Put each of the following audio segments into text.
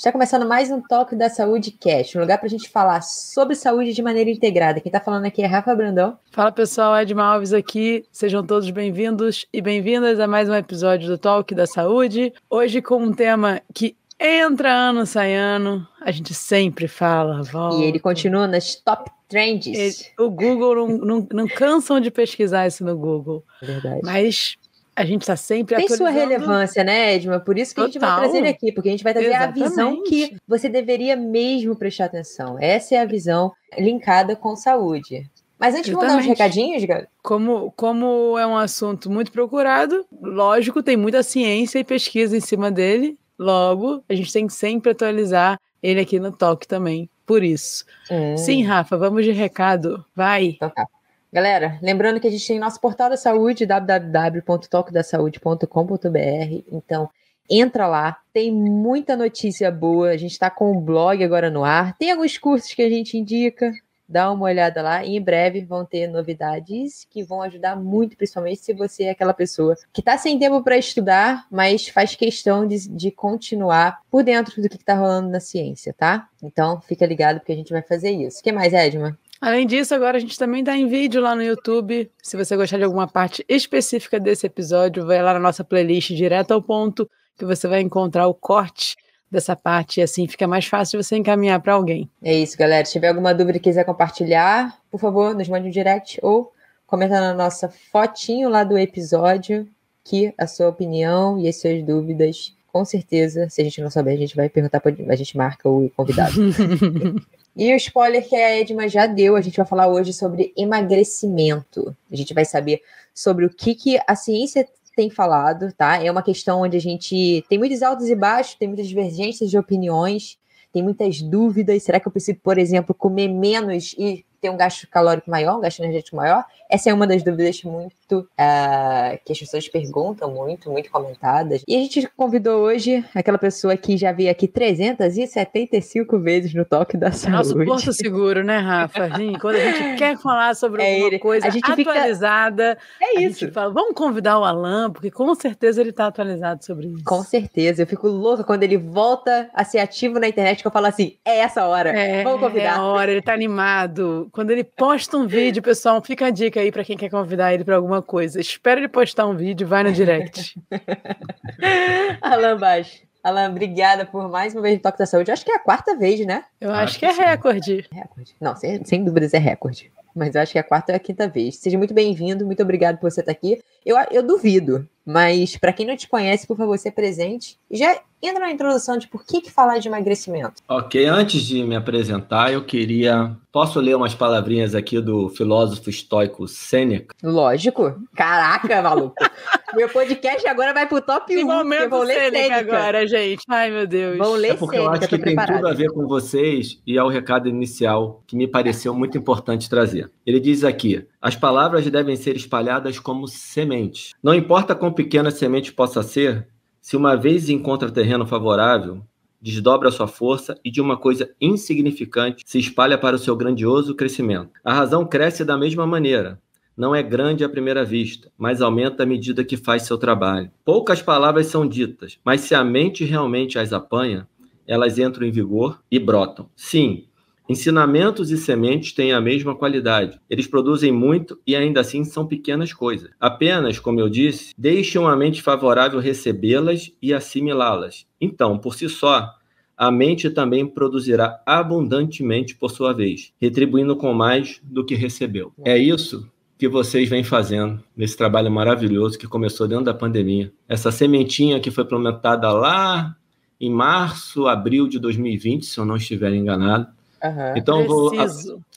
Está começando mais um Toque da Saúde Cast, um lugar para a gente falar sobre saúde de maneira integrada. Quem está falando aqui é Rafa Brandão. Fala pessoal, Edma Alves aqui. Sejam todos bem-vindos e bem-vindas a mais um episódio do Talk da Saúde. Hoje com um tema que entra ano, sai ano, a gente sempre fala. Volta. E ele continua nas top trends. Ele, o Google não, não, não cansam de pesquisar isso no Google. Verdade. Mas a gente está sempre Tem atualizando. sua relevância, né, Edma? Por isso que Total. a gente vai trazer ele aqui, porque a gente vai trazer Exatamente. a visão que você deveria mesmo prestar atenção. Essa é a visão linkada com saúde. Mas antes, vamos dar uns recadinhos, galera? Como, como é um assunto muito procurado, lógico, tem muita ciência e pesquisa em cima dele. Logo, a gente tem que sempre atualizar ele aqui no Talk também. Por isso. Hum. Sim, Rafa, vamos de recado. Vai. Então tá. Galera, lembrando que a gente tem nosso portal da saúde, www.tocodasaude.com.br. Então, entra lá, tem muita notícia boa. A gente está com o blog agora no ar. Tem alguns cursos que a gente indica. Dá uma olhada lá e em breve vão ter novidades que vão ajudar muito, principalmente se você é aquela pessoa que está sem tempo para estudar, mas faz questão de, de continuar por dentro do que está rolando na ciência, tá? Então fica ligado porque a gente vai fazer isso. O que mais, Edma? Além disso, agora a gente também está em vídeo lá no YouTube. Se você gostar de alguma parte específica desse episódio, vai lá na nossa playlist direto ao ponto, que você vai encontrar o corte dessa parte e assim fica mais fácil você encaminhar para alguém. É isso, galera. Se tiver alguma dúvida e quiser compartilhar, por favor, nos mande um direct ou comenta na nossa fotinho lá do episódio que a sua opinião e as suas dúvidas, com certeza, se a gente não souber, a gente vai perguntar, a gente marca o convidado. E o spoiler que a Edma já deu, a gente vai falar hoje sobre emagrecimento. A gente vai saber sobre o que, que a ciência tem falado, tá? É uma questão onde a gente tem muitos altos e baixos, tem muitas divergências de opiniões, tem muitas dúvidas. Será que eu preciso, por exemplo, comer menos e ter um gasto calórico maior, um gasto energético maior? Essa é uma das dúvidas muito uh, que as pessoas perguntam muito, muito comentadas. E a gente convidou hoje aquela pessoa que já veio aqui 375 vezes no Toque da Saúde. Nosso porto seguro, né, Rafa? quando a gente quer falar sobre é alguma coisa a gente atualizada, fica... é isso. fala, vamos convidar o Alan, porque com certeza ele está atualizado sobre isso. Com certeza. Eu fico louca quando ele volta a ser ativo na internet, que eu falo assim, é essa hora, é, vamos convidar. É a hora, ele está animado. Quando ele posta um vídeo, pessoal, fica a dica aí para quem quer convidar ele para alguma coisa. Espera ele postar um vídeo, vai no direct. Alan Baixo. Alan, obrigada por mais uma vez no Toque da Saúde. Acho que é a quarta vez, né? Eu acho, acho que, é recorde. recorde. Não, sem, sem dúvidas é recorde. Mas eu acho que é a quarta ou a quinta vez. Seja muito bem-vindo, muito obrigado por você estar aqui. Eu, eu duvido, mas para quem não te conhece, por favor, se presente. Já entra na introdução de por que, que falar de emagrecimento. Ok, antes de me apresentar, eu queria. Posso ler umas palavrinhas aqui do filósofo estoico Sêneca? Lógico. Caraca, maluco. meu podcast agora vai pro top 1. Que momento vou ler Sêneca agora, gente. Ai, meu Deus. Vou ler é porque Sêneca, eu acho que tem preparado. tudo a ver com vocês e é o recado inicial que me pareceu muito importante trazer. Ele diz aqui: as palavras devem ser espalhadas como sementes. Não importa quão pequena a semente possa ser, se uma vez encontra terreno favorável, desdobra sua força e de uma coisa insignificante se espalha para o seu grandioso crescimento. A razão cresce da mesma maneira. Não é grande à primeira vista, mas aumenta à medida que faz seu trabalho. Poucas palavras são ditas, mas se a mente realmente as apanha, elas entram em vigor e brotam. Sim, Ensinamentos e sementes têm a mesma qualidade. Eles produzem muito e ainda assim são pequenas coisas. Apenas, como eu disse, deixem a mente favorável recebê-las e assimilá-las. Então, por si só, a mente também produzirá abundantemente por sua vez, retribuindo com mais do que recebeu. É isso que vocês vêm fazendo nesse trabalho maravilhoso que começou dentro da pandemia. Essa sementinha que foi plantada lá em março, abril de 2020, se eu não estiver enganado, Uhum. Então, vou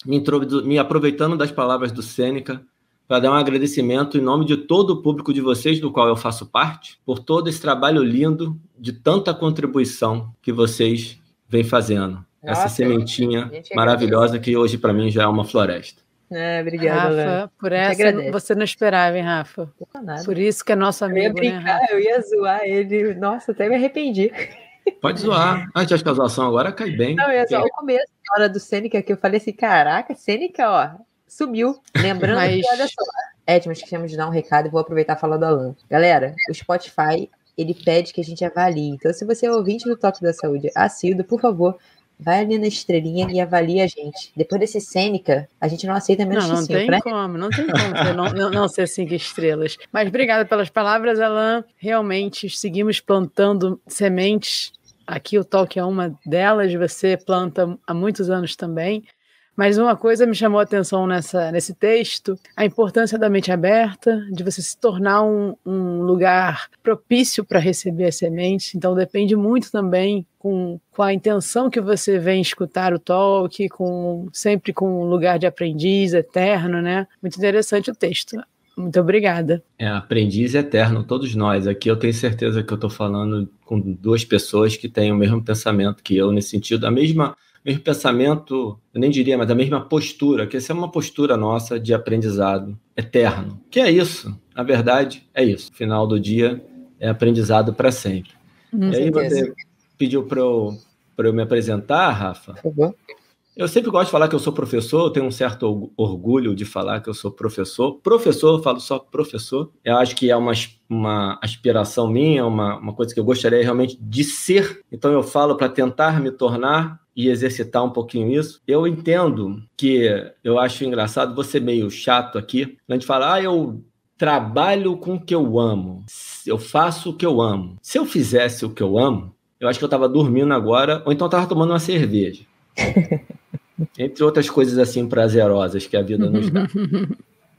me, me, aproveitando das palavras do Sêneca para dar um agradecimento em nome de todo o público de vocês, do qual eu faço parte, por todo esse trabalho lindo, de tanta contribuição que vocês vêm fazendo. Nossa, Essa sementinha maravilhosa que hoje para mim já é uma floresta. É, obrigada, Rafa, por essa você não esperava, hein, Rafa? Por isso que é nosso amigo, eu ia brincar, né, Eu ia zoar ele. Nossa, até me arrependi. Pode zoar. Ah, acho que a zoação agora cai bem. Não, é só o começo, na hora do Sêneca, que eu falei assim, caraca, Sêneca, ó, sumiu. Lembrando Mas... que, olha só, Ed, mas esquecemos de dar um recado e vou aproveitar e falar do Alan. Galera, o Spotify ele pede que a gente avalie. Então, se você é ouvinte do Toque da Saúde assíduo, por favor, vai ali na estrelinha e avalie a gente. Depois desse Sêneca, a gente não aceita menos não, não cinco, tem né? como, não tem como ser, não, não, não, ser cinco estrelas. Mas obrigada pelas palavras, Alan. Realmente seguimos plantando sementes. Aqui o Talk é uma delas, você planta há muitos anos também. Mas uma coisa me chamou a atenção nessa, nesse texto: a importância da mente aberta, de você se tornar um, um lugar propício para receber as sementes. Então, depende muito também com, com a intenção que você vem escutar o talk, com, sempre com um lugar de aprendiz eterno, né? Muito interessante o texto. Muito obrigada. É, aprendiz eterno, todos nós. Aqui eu tenho certeza que eu estou falando com duas pessoas que têm o mesmo pensamento que eu, nesse sentido, a mesma mesmo pensamento, eu nem diria, mas a mesma postura, que essa é uma postura nossa de aprendizado eterno. Que é isso, na verdade, é isso. Final do dia é aprendizado para sempre. Hum, e aí você pediu para eu, eu me apresentar, Rafa. Por favor. Eu sempre gosto de falar que eu sou professor, eu tenho um certo orgulho de falar que eu sou professor. Professor, eu falo só professor. Eu acho que é uma, uma aspiração minha, uma, uma coisa que eu gostaria realmente de ser. Então eu falo para tentar me tornar e exercitar um pouquinho isso. Eu entendo que eu acho engraçado, você meio chato aqui, a gente fala, ah, eu trabalho com o que eu amo, eu faço o que eu amo. Se eu fizesse o que eu amo, eu acho que eu estava dormindo agora, ou então estava tomando uma cerveja. Entre outras coisas assim prazerosas que a vida nos dá.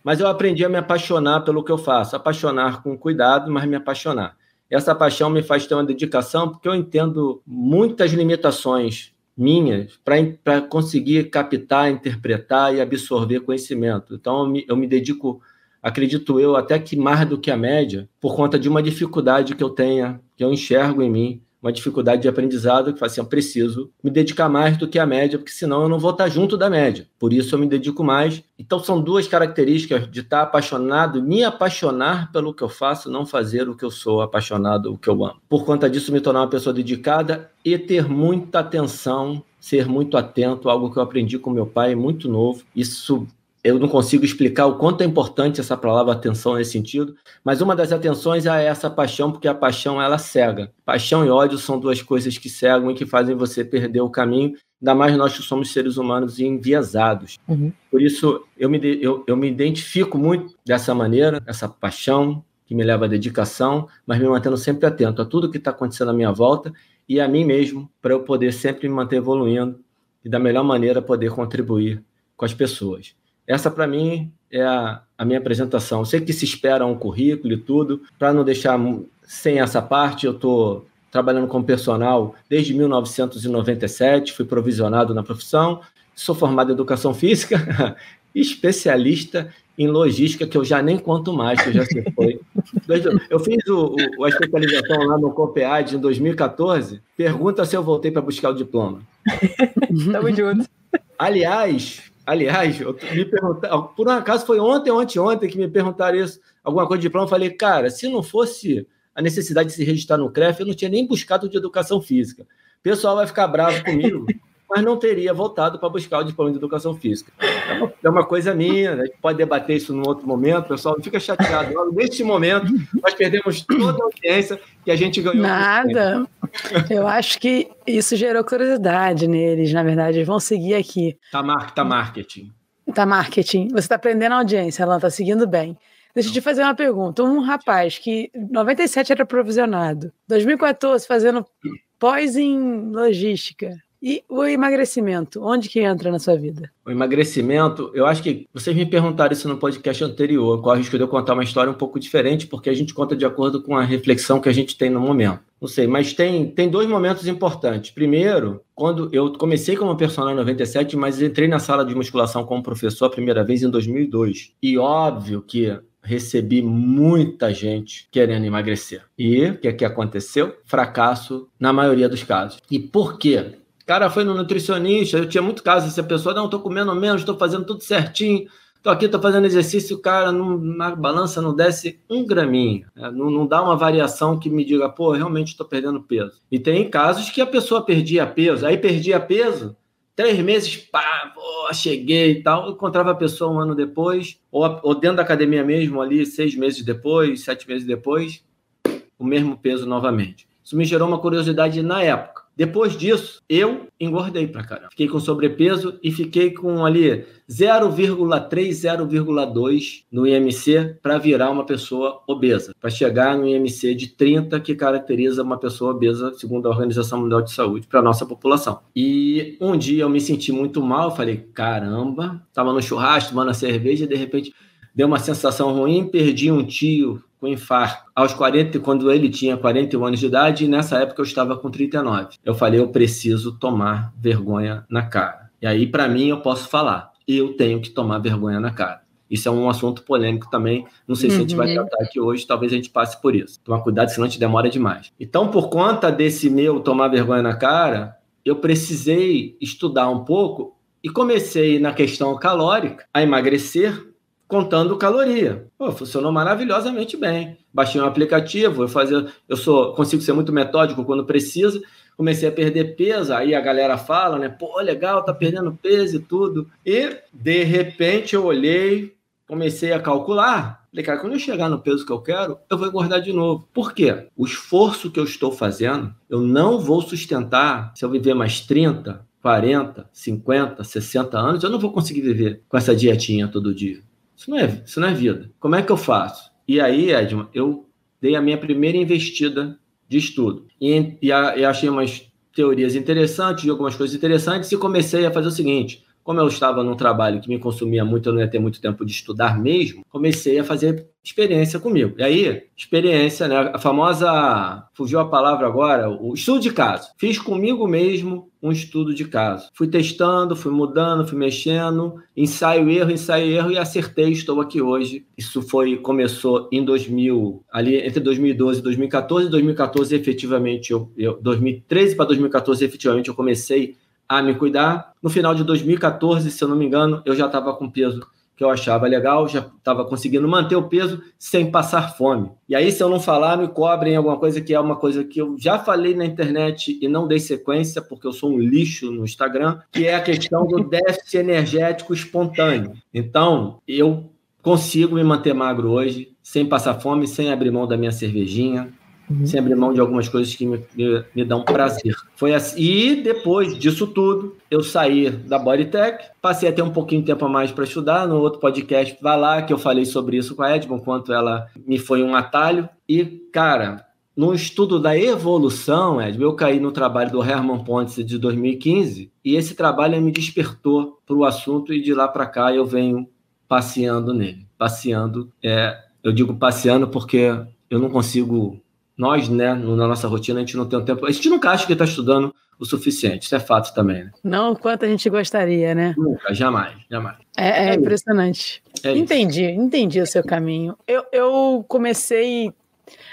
Mas eu aprendi a me apaixonar pelo que eu faço, apaixonar com cuidado, mas me apaixonar. Essa paixão me faz ter uma dedicação, porque eu entendo muitas limitações minhas para conseguir captar, interpretar e absorver conhecimento. Então, eu me, eu me dedico, acredito eu, até que mais do que a média, por conta de uma dificuldade que eu tenha, que eu enxergo em mim, uma dificuldade de aprendizado que faz assim, eu preciso me dedicar mais do que a média, porque senão eu não vou estar junto da média. Por isso eu me dedico mais. Então são duas características de estar apaixonado, me apaixonar pelo que eu faço, não fazer o que eu sou apaixonado, o que eu amo. Por conta disso me tornar uma pessoa dedicada e ter muita atenção, ser muito atento, algo que eu aprendi com meu pai muito novo. Isso eu não consigo explicar o quanto é importante essa palavra atenção nesse sentido, mas uma das atenções é essa paixão, porque a paixão ela cega. Paixão e ódio são duas coisas que cegam e que fazem você perder o caminho, ainda mais nós que somos seres humanos enviesados. Uhum. Por isso, eu me, eu, eu me identifico muito dessa maneira, essa paixão que me leva à dedicação, mas me mantendo sempre atento a tudo que está acontecendo à minha volta e a mim mesmo, para eu poder sempre me manter evoluindo e da melhor maneira poder contribuir com as pessoas. Essa, para mim, é a, a, minha apresentação. Eu sei que se espera um currículo e tudo, para não deixar sem essa parte, eu estou trabalhando como personal desde 1997, fui provisionado na profissão, sou formado em educação física, especialista em logística, que eu já nem conto mais, que eu já se foi. Eu fiz o, o, a especialização lá no COPEAD em 2014. Pergunta se eu voltei para buscar o diploma. Tamo junto. Aliás, Aliás, me perguntaram, por um acaso foi ontem, ontem, ontem que me perguntaram isso, alguma coisa de diploma. Eu falei, cara, se não fosse a necessidade de se registrar no CREF, eu não tinha nem buscado de educação física. O pessoal vai ficar bravo comigo, mas não teria voltado para buscar o diploma de educação física. É uma, coisa minha, né? a gente pode debater isso num outro momento, pessoal, não fica chateado. Neste momento, nós perdemos toda a audiência que a gente ganhou. Nada. Eu acho que isso gerou curiosidade neles, na verdade. Eles vão seguir aqui. Tá, mar tá marketing. Tá marketing. Você está aprendendo a audiência, ela está seguindo bem. Deixa eu te fazer uma pergunta. Um rapaz que 97 era provisionado, 2014 fazendo pós em logística, e o emagrecimento, onde que entra na sua vida? O emagrecimento, eu acho que vocês me perguntaram isso no podcast anterior, qual o risco de eu contar uma história um pouco diferente, porque a gente conta de acordo com a reflexão que a gente tem no momento. Não sei, mas tem, tem dois momentos importantes. Primeiro, quando eu comecei como personal em 97, mas entrei na sala de musculação como professor a primeira vez em 2002. E óbvio que recebi muita gente querendo emagrecer. E o que, é que aconteceu? Fracasso na maioria dos casos. E por quê? Cara foi no nutricionista, eu tinha muito caso dessa pessoa, não, estou comendo menos, estou fazendo tudo certinho, estou aqui, estou fazendo exercício, o cara não, na balança não desce um graminho, né? não, não dá uma variação que me diga, pô, realmente estou perdendo peso. E tem casos que a pessoa perdia peso, aí perdia peso, três meses, pá, pô, cheguei e tal, encontrava a pessoa um ano depois, ou, ou dentro da academia mesmo, ali, seis meses depois, sete meses depois, o mesmo peso novamente. Isso me gerou uma curiosidade na época. Depois disso, eu engordei pra caramba. Fiquei com sobrepeso e fiquei com ali 0,3, 0,2 no IMC para virar uma pessoa obesa, para chegar no IMC de 30 que caracteriza uma pessoa obesa, segundo a Organização Mundial de Saúde, para nossa população. E um dia eu me senti muito mal, falei: "Caramba, tava no churrasco, tomando cerveja e de repente deu uma sensação ruim, perdi um tio com infarto aos 40, quando ele tinha 41 anos de idade, e nessa época eu estava com 39. Eu falei, eu preciso tomar vergonha na cara. E aí, para mim, eu posso falar, eu tenho que tomar vergonha na cara. Isso é um assunto polêmico também. Não sei se a gente vai uhum. tratar aqui hoje, talvez a gente passe por isso. Tomar cuidado, senão a gente demora demais. Então, por conta desse meu tomar vergonha na cara, eu precisei estudar um pouco e comecei na questão calórica a emagrecer contando caloria. Pô, funcionou maravilhosamente bem. Baixei um aplicativo, eu fazia, eu sou, consigo ser muito metódico quando precisa. Comecei a perder peso, aí a galera fala, né? Pô, legal, tá perdendo peso e tudo. E de repente eu olhei, comecei a calcular. Falei, cara, quando eu chegar no peso que eu quero, eu vou engordar de novo. Por quê? O esforço que eu estou fazendo, eu não vou sustentar se eu viver mais 30, 40, 50, 60 anos, eu não vou conseguir viver com essa dietinha todo dia. Isso não é, isso não é vida. Como é que eu faço? E aí, Edma, eu dei a minha primeira investida de estudo. E, e, a, e achei umas teorias interessantes, algumas coisas interessantes, e comecei a fazer o seguinte: como eu estava num trabalho que me consumia muito, eu não ia ter muito tempo de estudar mesmo, comecei a fazer experiência comigo. E aí, experiência, né? A famosa, fugiu a palavra agora, o estudo de caso. Fiz comigo mesmo um estudo de caso. Fui testando, fui mudando, fui mexendo, ensaio erro, ensaio erro e acertei, estou aqui hoje. Isso foi começou em 2000, ali entre 2012 e 2014, 2014 efetivamente eu, eu 2013 para 2014 efetivamente eu comecei a me cuidar. No final de 2014, se eu não me engano, eu já estava com peso que eu achava legal, já estava conseguindo manter o peso sem passar fome. E aí, se eu não falar, me cobrem alguma coisa que é uma coisa que eu já falei na internet e não dei sequência, porque eu sou um lixo no Instagram, que é a questão do déficit energético espontâneo. Então, eu consigo me manter magro hoje, sem passar fome, sem abrir mão da minha cervejinha, uhum. sem abrir mão de algumas coisas que me, me, me, dão prazer. Foi assim. E depois disso tudo, eu saí da Bodytech, passei a ter um pouquinho de tempo a mais para estudar. No outro podcast, vai lá, que eu falei sobre isso com a Edmond, quanto ela me foi um atalho. E, cara, no estudo da evolução, Ed, eu caí no trabalho do Herman Pontes de 2015 e esse trabalho me despertou para o assunto e de lá para cá eu venho passeando nele. Passeando, é, eu digo passeando porque eu não consigo nós, né, na nossa rotina, a gente não tem um tempo. A gente nunca acha que está estudando o suficiente. Isso é fato também, né? Não o quanto a gente gostaria, né? Nunca, jamais, jamais. É, é, é impressionante. É entendi, entendi o seu caminho. Eu, eu comecei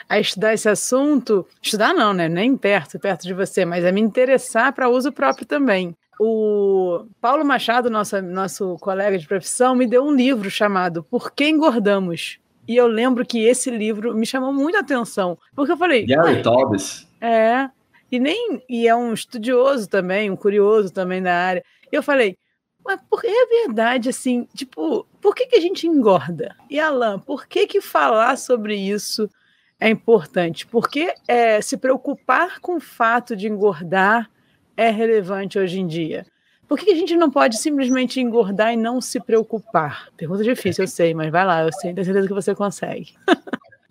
a estudar esse assunto, estudar não, né? Nem perto, perto de você, mas a me interessar para uso próprio também. O Paulo Machado, nosso, nosso colega de profissão, me deu um livro chamado Por que Engordamos? E eu lembro que esse livro me chamou muita atenção, porque eu falei. Gary Taubes. É. E nem e é um estudioso também, um curioso também da área. E eu falei, mas por, é verdade assim, tipo, por que, que a gente engorda? E Alan, por que que falar sobre isso é importante? Porque é, se preocupar com o fato de engordar é relevante hoje em dia. Por que a gente não pode simplesmente engordar e não se preocupar? Pergunta difícil, eu sei, mas vai lá, eu sei, tenho certeza que você consegue.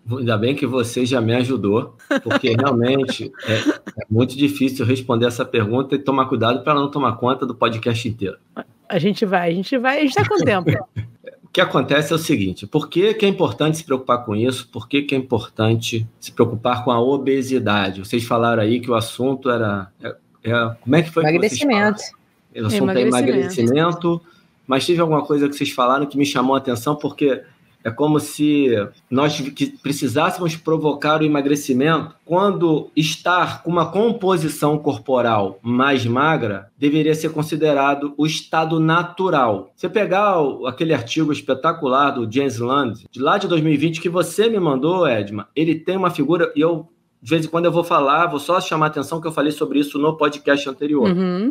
Ainda bem que você já me ajudou, porque realmente é, é muito difícil responder essa pergunta e tomar cuidado para não tomar conta do podcast inteiro. A gente vai, a gente vai, a gente está com tempo. o que acontece é o seguinte: por que, que é importante se preocupar com isso? Por que, que é importante se preocupar com a obesidade? Vocês falaram aí que o assunto era. É, é, como é que foi? Emagrecimento. O assunto é emagrecimento. Mas teve alguma coisa que vocês falaram que me chamou a atenção, porque é como se nós precisássemos provocar o emagrecimento quando estar com uma composição corporal mais magra deveria ser considerado o estado natural. Você pegar aquele artigo espetacular do James Land, de lá de 2020, que você me mandou, Edma, ele tem uma figura, e eu, de vez em quando, eu vou falar, vou só chamar a atenção que eu falei sobre isso no podcast anterior. Uhum.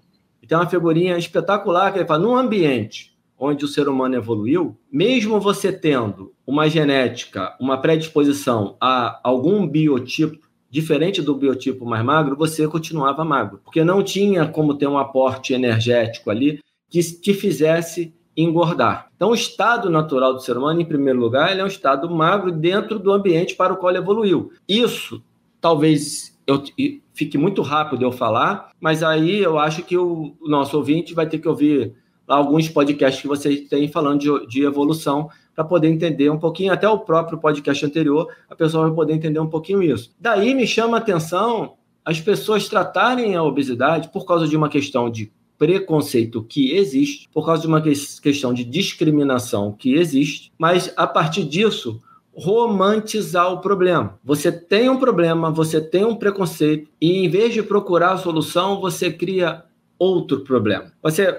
Tem uma figurinha espetacular que ele fala: num ambiente onde o ser humano evoluiu, mesmo você tendo uma genética, uma predisposição a algum biotipo diferente do biotipo mais magro, você continuava magro, porque não tinha como ter um aporte energético ali que te fizesse engordar. Então, o estado natural do ser humano, em primeiro lugar, ele é um estado magro dentro do ambiente para o qual ele evoluiu. Isso, talvez eu fique muito rápido eu falar, mas aí eu acho que o nosso ouvinte vai ter que ouvir alguns podcasts que vocês têm falando de, de evolução para poder entender um pouquinho, até o próprio podcast anterior, a pessoa vai poder entender um pouquinho isso. Daí me chama a atenção as pessoas tratarem a obesidade por causa de uma questão de preconceito que existe, por causa de uma questão de discriminação que existe, mas a partir disso romantizar o problema. Você tem um problema, você tem um preconceito e em vez de procurar a solução, você cria outro problema. Você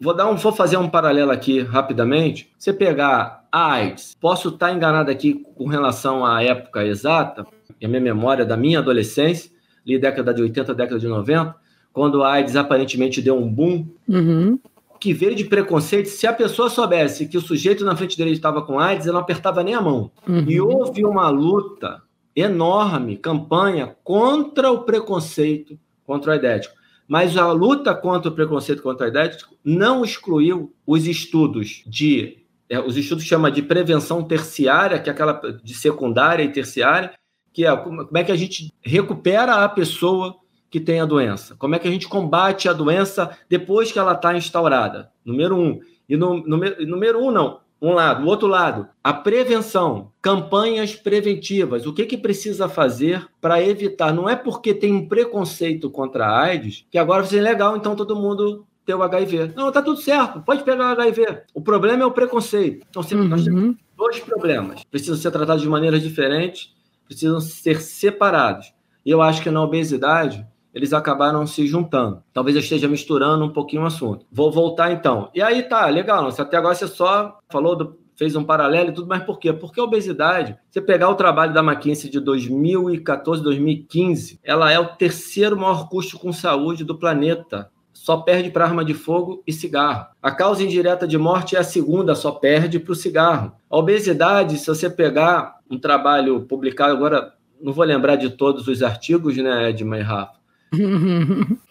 vou dar um vou fazer um paralelo aqui rapidamente. Você pegar a AIDS, posso estar enganado aqui com relação à época exata, e a minha memória da minha adolescência, ali década de 80, década de 90, quando a AIDS aparentemente deu um boom, uhum. Que veio de preconceito. Se a pessoa soubesse que o sujeito na frente dele estava com AIDS, ela não apertava nem a mão. Uhum. E houve uma luta enorme, campanha contra o preconceito contra o aidético. Mas a luta contra o preconceito contra o aidético não excluiu os estudos de é, os estudos chama de prevenção terciária, que é aquela de secundária e terciária, que é como é que a gente recupera a pessoa que tem a doença? Como é que a gente combate a doença depois que ela está instaurada? Número um. E no, número, número um, não. Um lado. O outro lado, a prevenção, campanhas preventivas. O que, que precisa fazer para evitar? Não é porque tem um preconceito contra a AIDS que agora vai ser legal, então todo mundo ter o HIV. Não, tá tudo certo, pode pegar o HIV. O problema é o preconceito. Então, uhum. nós temos dois problemas. Precisam ser tratados de maneiras diferentes, precisam ser separados. E eu acho que na obesidade, eles acabaram se juntando. Talvez eu esteja misturando um pouquinho o assunto. Vou voltar então. E aí tá, legal, não, até agora você só falou do, fez um paralelo e tudo, mas por quê? Porque a obesidade, você pegar o trabalho da McKinsey de 2014, 2015, ela é o terceiro maior custo com saúde do planeta. Só perde para arma de fogo e cigarro. A causa indireta de morte é a segunda, só perde para o cigarro. A obesidade, se você pegar um trabalho publicado agora, não vou lembrar de todos os artigos, né, Edma e Rafa,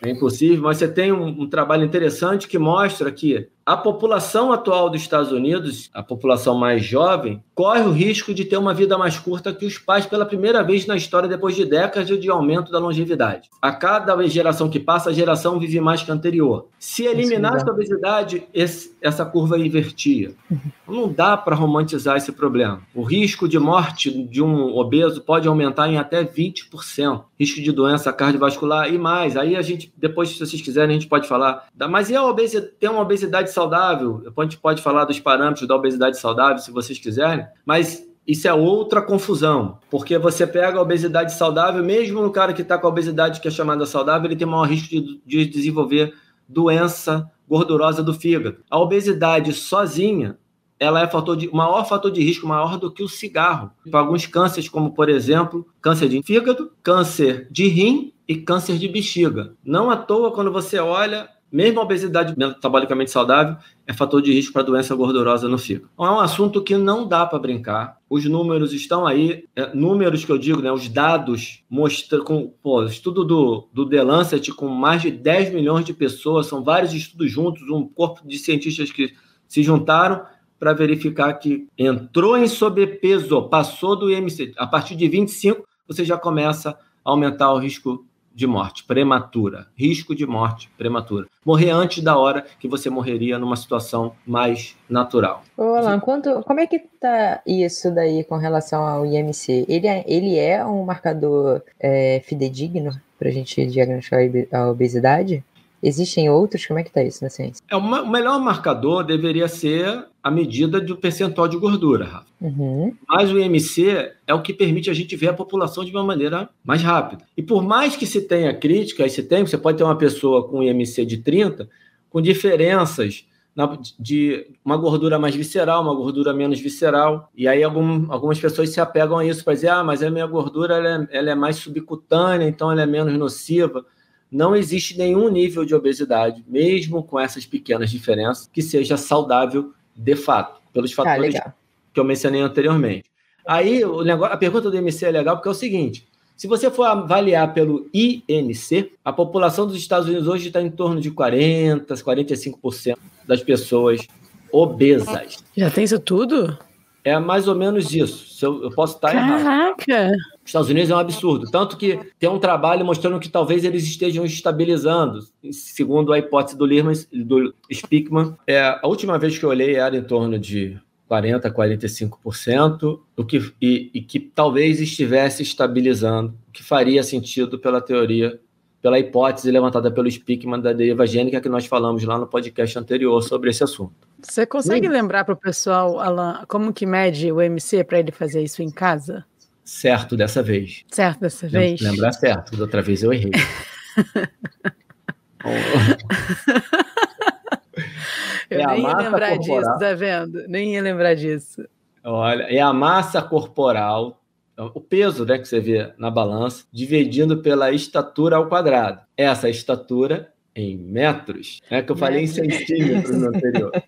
é impossível, mas você tem um, um, trabalho interessante que mostra que a população atual dos Estados Unidos, a população mais jovem, corre o risco de ter uma vida mais curta que os pais pela primeira vez na história depois de décadas de aumento da longevidade. A cada geração que passa, a geração vive mais que a anterior. Se eliminasse a obesidade, esse, essa curva invertia. Uhum. Não dá para romantizar esse problema. O risco de morte de um obeso pode aumentar em até 20%. Risco de doença cardiovascular e mais. Aí a gente, depois, se vocês quiserem, a gente pode falar. Mas e a obesidade? Tem uma obesidade saudável, a gente pode falar dos parâmetros da obesidade saudável, se vocês quiserem, mas isso é outra confusão, porque você pega a obesidade saudável, mesmo no cara que está com a obesidade que é chamada saudável, ele tem maior risco de, de desenvolver doença gordurosa do fígado. A obesidade sozinha, ela é fator de, maior fator de risco maior do que o cigarro. Para alguns cânceres, como por exemplo, câncer de fígado, câncer de rim e câncer de bexiga. Não à toa, quando você olha mesmo a obesidade metabolicamente saudável é fator de risco para doença gordurosa no fígado. Então, é um assunto que não dá para brincar. Os números estão aí, é, números que eu digo, né, os dados mostram com pô, estudo do, do The Lancet com mais de 10 milhões de pessoas, são vários estudos juntos, um corpo de cientistas que se juntaram para verificar que entrou em sobrepeso, passou do IMC, a partir de 25, você já começa a aumentar o risco de morte prematura, risco de morte prematura. Morrer antes da hora que você morreria numa situação mais natural. Ô, Alan, quanto, como é que tá isso daí com relação ao IMC? Ele é, ele é um marcador é, fidedigno para a gente diagnosticar a obesidade? Existem outros? Como é que está isso na ciência? É, o melhor marcador deveria ser a medida do percentual de gordura, Rafa. Uhum. Mas o IMC é o que permite a gente ver a população de uma maneira mais rápida. E por mais que se tenha crítica, e se tem, você pode ter uma pessoa com IMC de 30, com diferenças na, de uma gordura mais visceral, uma gordura menos visceral. E aí algum, algumas pessoas se apegam a isso para dizer, ah, mas a minha gordura ela é, ela é mais subcutânea, então ela é menos nociva não existe nenhum nível de obesidade, mesmo com essas pequenas diferenças, que seja saudável de fato, pelos ah, fatores ah, que eu mencionei anteriormente. Aí o negócio, a pergunta do IMC é legal porque é o seguinte: se você for avaliar pelo INC, a população dos Estados Unidos hoje está em torno de 40%, 45% das pessoas obesas. Já tem isso tudo? É mais ou menos isso. Eu, eu posso estar Caraca. errado. Caraca! Os Estados Unidos é um absurdo. Tanto que tem um trabalho mostrando que talvez eles estejam estabilizando, segundo a hipótese do Lirman, do Spickman. É, a última vez que eu olhei era em torno de 40%, 45%, o que, e, e que talvez estivesse estabilizando, o que faria sentido pela teoria pela hipótese levantada pelo Spickman da deriva gênica que nós falamos lá no podcast anterior sobre esse assunto. Você consegue Sim. lembrar para o pessoal, Alan, como que mede o MC para ele fazer isso em casa? Certo dessa vez. Certo dessa vez. Lembrar certo, da outra vez eu errei. eu é nem ia lembrar corporal. disso, tá vendo? Nem ia lembrar disso. Olha, é a massa corporal, o peso né, que você vê na balança, dividindo pela estatura ao quadrado. Essa estatura em metros, é que eu falei em centímetros no anterior.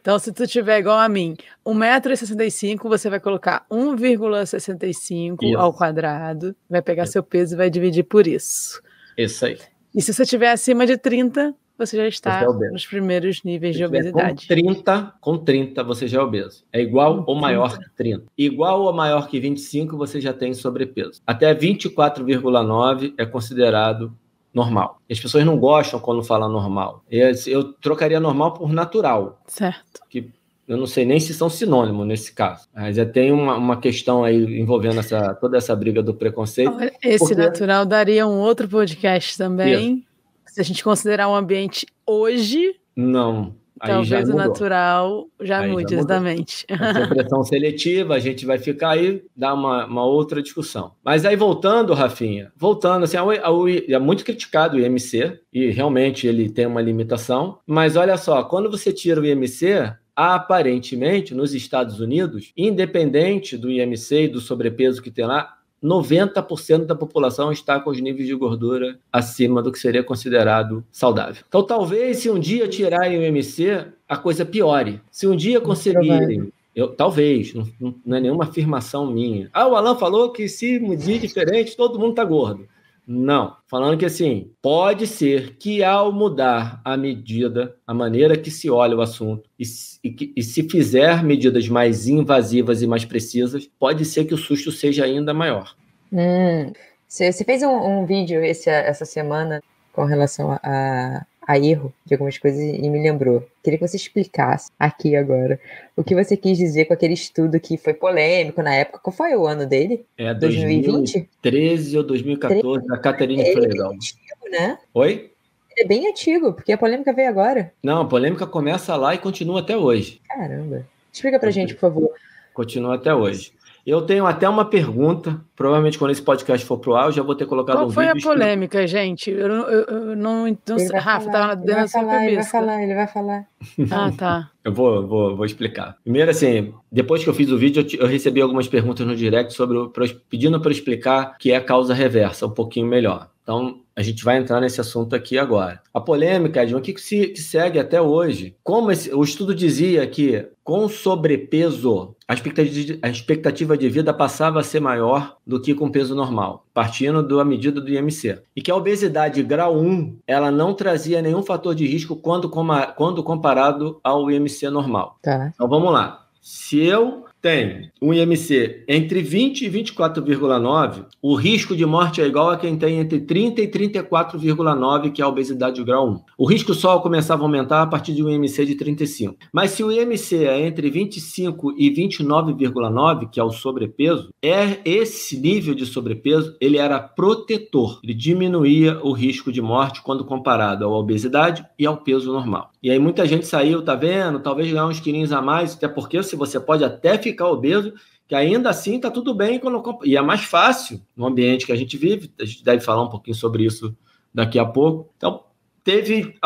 Então, se tu tiver igual a mim, 1,65m, você vai colocar 1,65 ao quadrado, vai pegar isso. seu peso e vai dividir por isso. Isso aí. E se você tiver acima de 30, você já está é nos primeiros níveis de obesidade. Com 30, com 30 você já é obeso. É igual ou maior que 30. Igual ou maior que 25 você já tem sobrepeso. Até 24,9 é considerado normal. As pessoas não gostam quando falam normal. Eu, eu trocaria normal por natural. Certo. Que eu não sei nem se são sinônimos nesse caso. Mas é, tem uma, uma questão aí envolvendo essa, toda essa briga do preconceito. Esse porque... natural daria um outro podcast também. Isso. Se a gente considerar o um ambiente hoje. Não. Talvez o natural já aí mude, já exatamente. pressão seletiva, a gente vai ficar aí, dar uma, uma outra discussão. Mas aí voltando, Rafinha, voltando, assim, é muito criticado o IMC, e realmente ele tem uma limitação, mas olha só, quando você tira o IMC, aparentemente, nos Estados Unidos, independente do IMC e do sobrepeso que tem lá, 90% da população está com os níveis de gordura acima do que seria considerado saudável. Então, talvez, se um dia tirarem o MC, a coisa piore. Se um dia conseguirem eu, talvez, não, não, é nenhuma afirmação minha. Ah, o Alan falou que se medir diferente, todo mundo está gordo. Não. Falando que assim, pode ser que ao mudar a medida, a maneira que se olha o assunto, e, e, e se fizer medidas mais invasivas e mais precisas, pode ser que o susto seja ainda maior. Hum. Você, você fez um, um vídeo esse, essa semana com relação a, a erro de algumas coisas e me lembrou. Queria que você explicasse aqui agora o que você quis dizer com aquele estudo que foi polêmico na época. Qual foi o ano dele? É 2020? 2013 ou 2014, da Caterine. É antigo, né? Oi? É bem antigo, porque a polêmica veio agora. Não, a polêmica começa lá e continua até hoje. Caramba. Explica pra gente, por favor. Continua até hoje. Eu tenho até uma pergunta. Provavelmente, quando esse podcast for pro ar, eu já vou ter colocado Qual um foi a polêmica, que... gente? Eu, eu, eu não. não Rafa, falar, dentro da sua cabeça. Ele vai falar, ele vai falar. Ah, tá. eu vou, vou, vou explicar. Primeiro, assim, depois que eu fiz o vídeo, eu, eu recebi algumas perguntas no direct sobre o, pedindo para explicar o que é causa reversa um pouquinho melhor. Então, a gente vai entrar nesse assunto aqui agora. A polêmica, Edson, o que, se, que segue até hoje? Como esse, o estudo dizia que com sobrepeso, a expectativa, a expectativa de vida passava a ser maior do que com peso normal, partindo da medida do IMC. E que a obesidade grau 1, ela não trazia nenhum fator de risco quando, quando comparado ao IMC normal. Tá. Então vamos lá. Se eu tem um IMC entre 20 e 24,9, o risco de morte é igual a quem tem entre 30 e 34,9, que é a obesidade grau 1. O risco só começava a aumentar a partir de um IMC de 35. Mas se o IMC é entre 25 e 29,9, que é o sobrepeso, é esse nível de sobrepeso, ele era protetor. Ele diminuía o risco de morte quando comparado à obesidade e ao peso normal. E aí muita gente saiu, tá vendo? Talvez ganhar uns quilinhos a mais, até porque se você pode até ficar obeso, que ainda assim tá tudo bem quando e é mais fácil no ambiente que a gente vive. A gente deve falar um pouquinho sobre isso daqui a pouco. Então, teve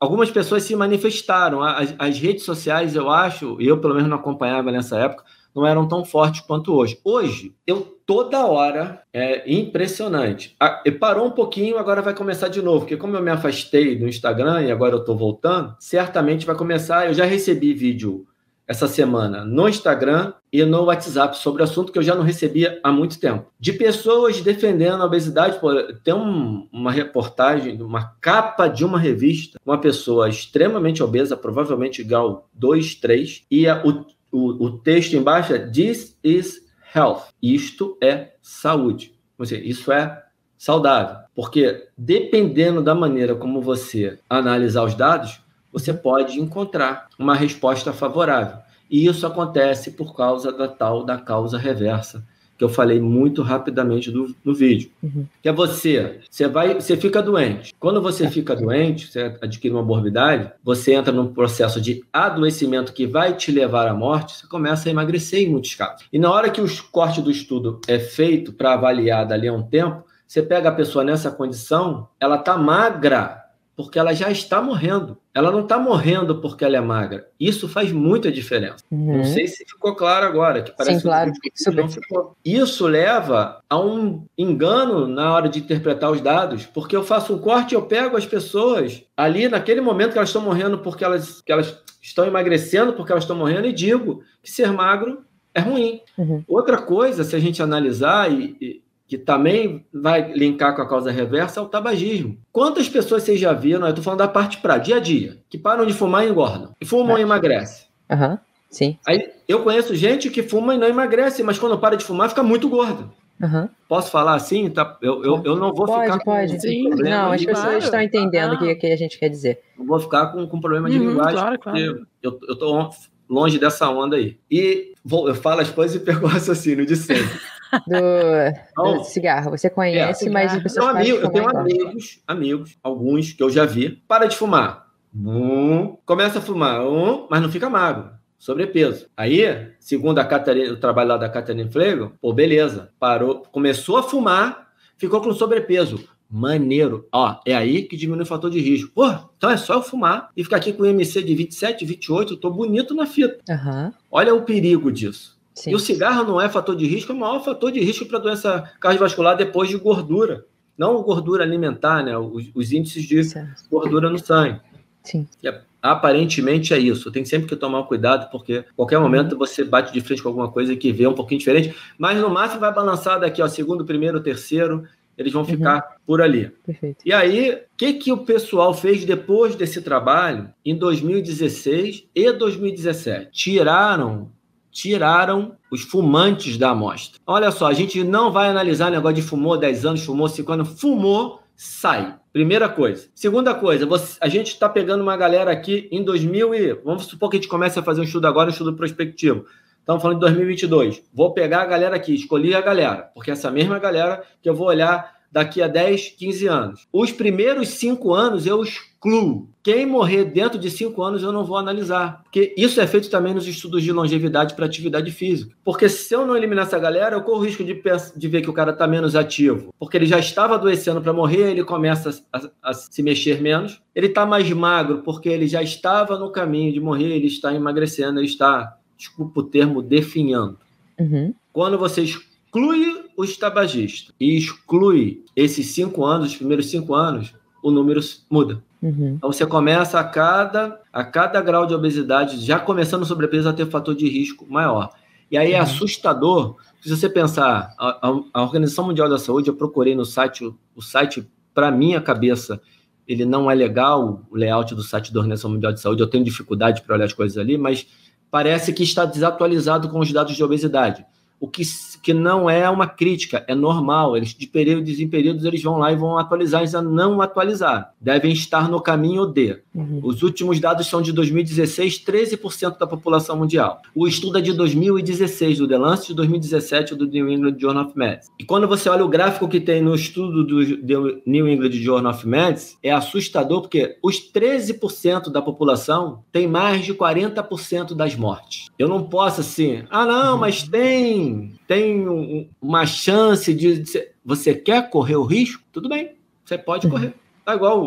algumas pessoas se manifestaram. As, as redes sociais, eu acho, eu pelo menos não acompanhava nessa época, não eram tão fortes quanto hoje. Hoje, eu toda hora, é impressionante. Ah, parou um pouquinho, agora vai começar de novo, porque como eu me afastei do Instagram e agora eu estou voltando, certamente vai começar. Eu já recebi vídeo essa semana no Instagram e no WhatsApp sobre o assunto que eu já não recebia há muito tempo. De pessoas defendendo a obesidade. Pô, tem um, uma reportagem, uma capa de uma revista, uma pessoa extremamente obesa, provavelmente grau 2, 3, e a, o, o, o texto embaixo é This is health. Isto é saúde. Isso é saudável. Porque dependendo da maneira como você analisar os dados, você pode encontrar uma resposta favorável. E isso acontece por causa da tal da causa reversa, que eu falei muito rapidamente do, no vídeo. Uhum. Que é você, você vai, você fica doente. Quando você fica doente, você adquire uma morbidade, você entra num processo de adoecimento que vai te levar à morte, você começa a emagrecer em muitos casos. E na hora que o corte do estudo é feito para avaliar dali a um tempo, você pega a pessoa nessa condição, ela está magra, porque ela já está morrendo. Ela não está morrendo porque ela é magra. Isso faz muita diferença. Uhum. Não sei se ficou claro agora. Que parece Sim, claro. Que não ficou. Isso leva a um engano na hora de interpretar os dados, porque eu faço um corte e eu pego as pessoas ali naquele momento que elas estão morrendo porque elas, que elas estão emagrecendo porque elas estão morrendo e digo que ser magro é ruim. Uhum. Outra coisa, se a gente analisar e, que também vai linkar com a causa reversa, é o tabagismo. Quantas pessoas vocês já viram, eu estou falando da parte para dia a dia, que param de fumar e engordam, e fumam é. e emagrecem. Aham, uhum. sim. Aí eu conheço gente que fuma e não emagrece, mas quando para de fumar fica muito gordo. Uhum. Posso falar assim? Tá, eu, eu, eu não vou pode, ficar pode. com Sim. Não, as pessoas claro. estão entendendo o que, que a gente quer dizer. Não vou ficar com, com problema de uhum, linguagem, claro, claro. eu estou longe dessa onda aí. E vou, eu falo as coisas e pego o raciocínio de sempre. Do, do cigarro. Você conhece, é, mas as pessoas amigo, Eu tenho amigos, amigos, alguns que eu já vi. Para de fumar. Um, começa a fumar, um, mas não fica magro. Sobrepeso. Aí, segundo a Catarina, o trabalho lá da Catarina Flego, pô, beleza. Parou, começou a fumar, ficou com sobrepeso. Maneiro. Ó, é aí que diminui o fator de risco. Pô, então é só eu fumar e ficar aqui com IMC de 27, 28, eu tô bonito na fita. Uhum. Olha o perigo disso. Sim. E o cigarro não é fator de risco, é o maior fator de risco para doença cardiovascular depois de gordura. Não gordura alimentar, né? Os, os índices de certo. gordura no sangue. Sim. É, aparentemente é isso. Tem sempre que tomar cuidado, porque a qualquer momento você bate de frente com alguma coisa que vê um pouquinho diferente, mas no máximo vai balançar daqui, ó, segundo, primeiro, terceiro, eles vão ficar uhum. por ali. Perfeito. E aí, o que, que o pessoal fez depois desse trabalho em 2016 e 2017? Tiraram tiraram os fumantes da amostra. Olha só, a gente não vai analisar negócio de fumou 10 anos, fumou 5 anos, fumou, sai. Primeira coisa. Segunda coisa, você, a gente está pegando uma galera aqui em 2000 e... Vamos supor que a gente comece a fazer um estudo agora, um estudo prospectivo. Estamos falando de 2022. Vou pegar a galera aqui, escolhi a galera, porque essa mesma galera que eu vou olhar daqui a 10, 15 anos. Os primeiros cinco anos eu excluo. Quem morrer dentro de cinco anos eu não vou analisar. Porque isso é feito também nos estudos de longevidade para atividade física. Porque se eu não eliminar essa galera, eu corro o risco de, de ver que o cara está menos ativo. Porque ele já estava adoecendo para morrer, ele começa a, a, se mexer menos. Ele está mais magro porque ele já estava no caminho de morrer, ele está emagrecendo, ele está, desculpa o termo, definhando. Uhum. Quando você exclui os tabagistas e exclui esses cinco anos, os primeiros cinco anos, o número muda. Uhum. Então você começa a cada, a cada grau de obesidade, já começando sobrepeso, a ter fator de risco maior. E aí é uhum. assustador, se você pensar, a, a, a, Organização Mundial da Saúde, eu procurei no site, o, o site, para minha cabeça, ele não é legal, o layout do site da Organização Mundial de Saúde, eu tenho dificuldade para olhar as coisas ali, mas parece que está desatualizado com os dados de obesidade o que, que não é uma crítica, é normal. Eles, de períodos em períodos, eles vão lá e vão atualizar, eles não atualizaram. Devem estar no caminho D. Uhum. Os últimos dados são de 2016, 13% da população mundial. O estudo é de 2016, do The Lancet, de 2017, do New England Journal of Medicine. E quando você olha o gráfico que tem no estudo do New England Journal of Medicine, é assustador, porque os 13% da população tem mais de 40% das mortes. Eu não posso assim, ah, não, mas tem tem, um, uma chance de, de, Você quer correr o risco? Tudo bem, você pode uhum. correr. Tá igual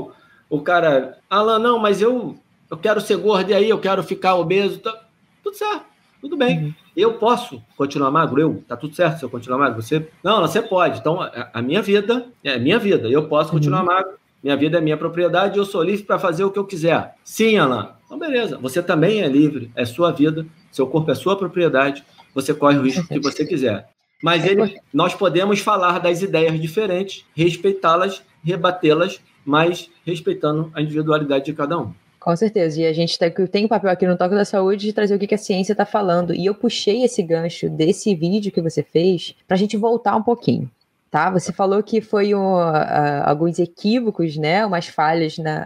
o, o cara. Alan, não, mas eu, eu quero ser gordo e aí eu quero ficar obeso. Tá, tudo certo, tudo bem. Uhum. Eu posso continuar magro? Eu? Tá tudo certo se eu continuar magro? Você? Não, você pode. Então, a, a minha vida é minha vida. Eu posso continuar uhum. magro. Minha vida é minha propriedade eu sou livre para fazer o que eu quiser. Sim, Alan. Então, beleza. Você também é livre. É sua vida Seu corpo é sua propriedade, você corre o risco que você quiser. Mas ele, nós podemos falar das ideias diferentes, respeitá-las, rebatê-las, mas respeitando a individualidade de cada um. Com certeza. E a gente tá, tem o papel aqui no Toque da Saúde de trazer o que, que a ciência está falando. E eu puxei esse gancho desse vídeo que você fez para a gente voltar um pouquinho. Tá? Você falou que foi um, uh, alguns equívocos, né, umas falhas na,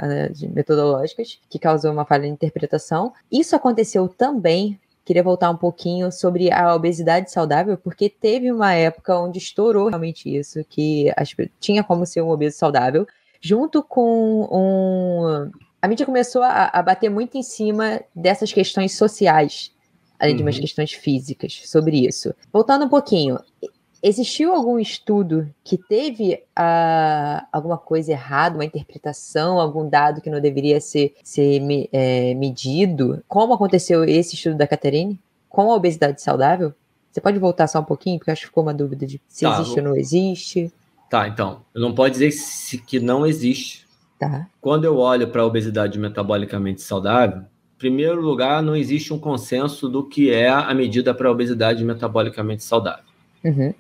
metodológicas que causou uma falha de interpretação. Isso aconteceu também queria voltar um pouquinho sobre a obesidade saudável, porque teve uma época onde estourou realmente isso, que as, tinha como ser um obeso saudável, junto com um a mídia começou a, a, bater muito em cima dessas questões sociais, além uhum. de umas uhum. questões físicas, sobre isso. Voltando um pouquinho, existiu algum estudo que teve uh, alguma coisa errada, uma interpretação, algum dado que não deveria ser, ser é, medido? Como aconteceu esse estudo da Caterine? Com a obesidade saudável? Você pode voltar só um pouquinho, porque acho que ficou uma dúvida de se tá, existe ou não existe. Tá, então. Eu não pode dizer que não existe. Tá. Quando eu olho para a obesidade metabolicamente saudável, em primeiro lugar, não existe um consenso do que é a medida para a obesidade metabolicamente saudável. Uhum.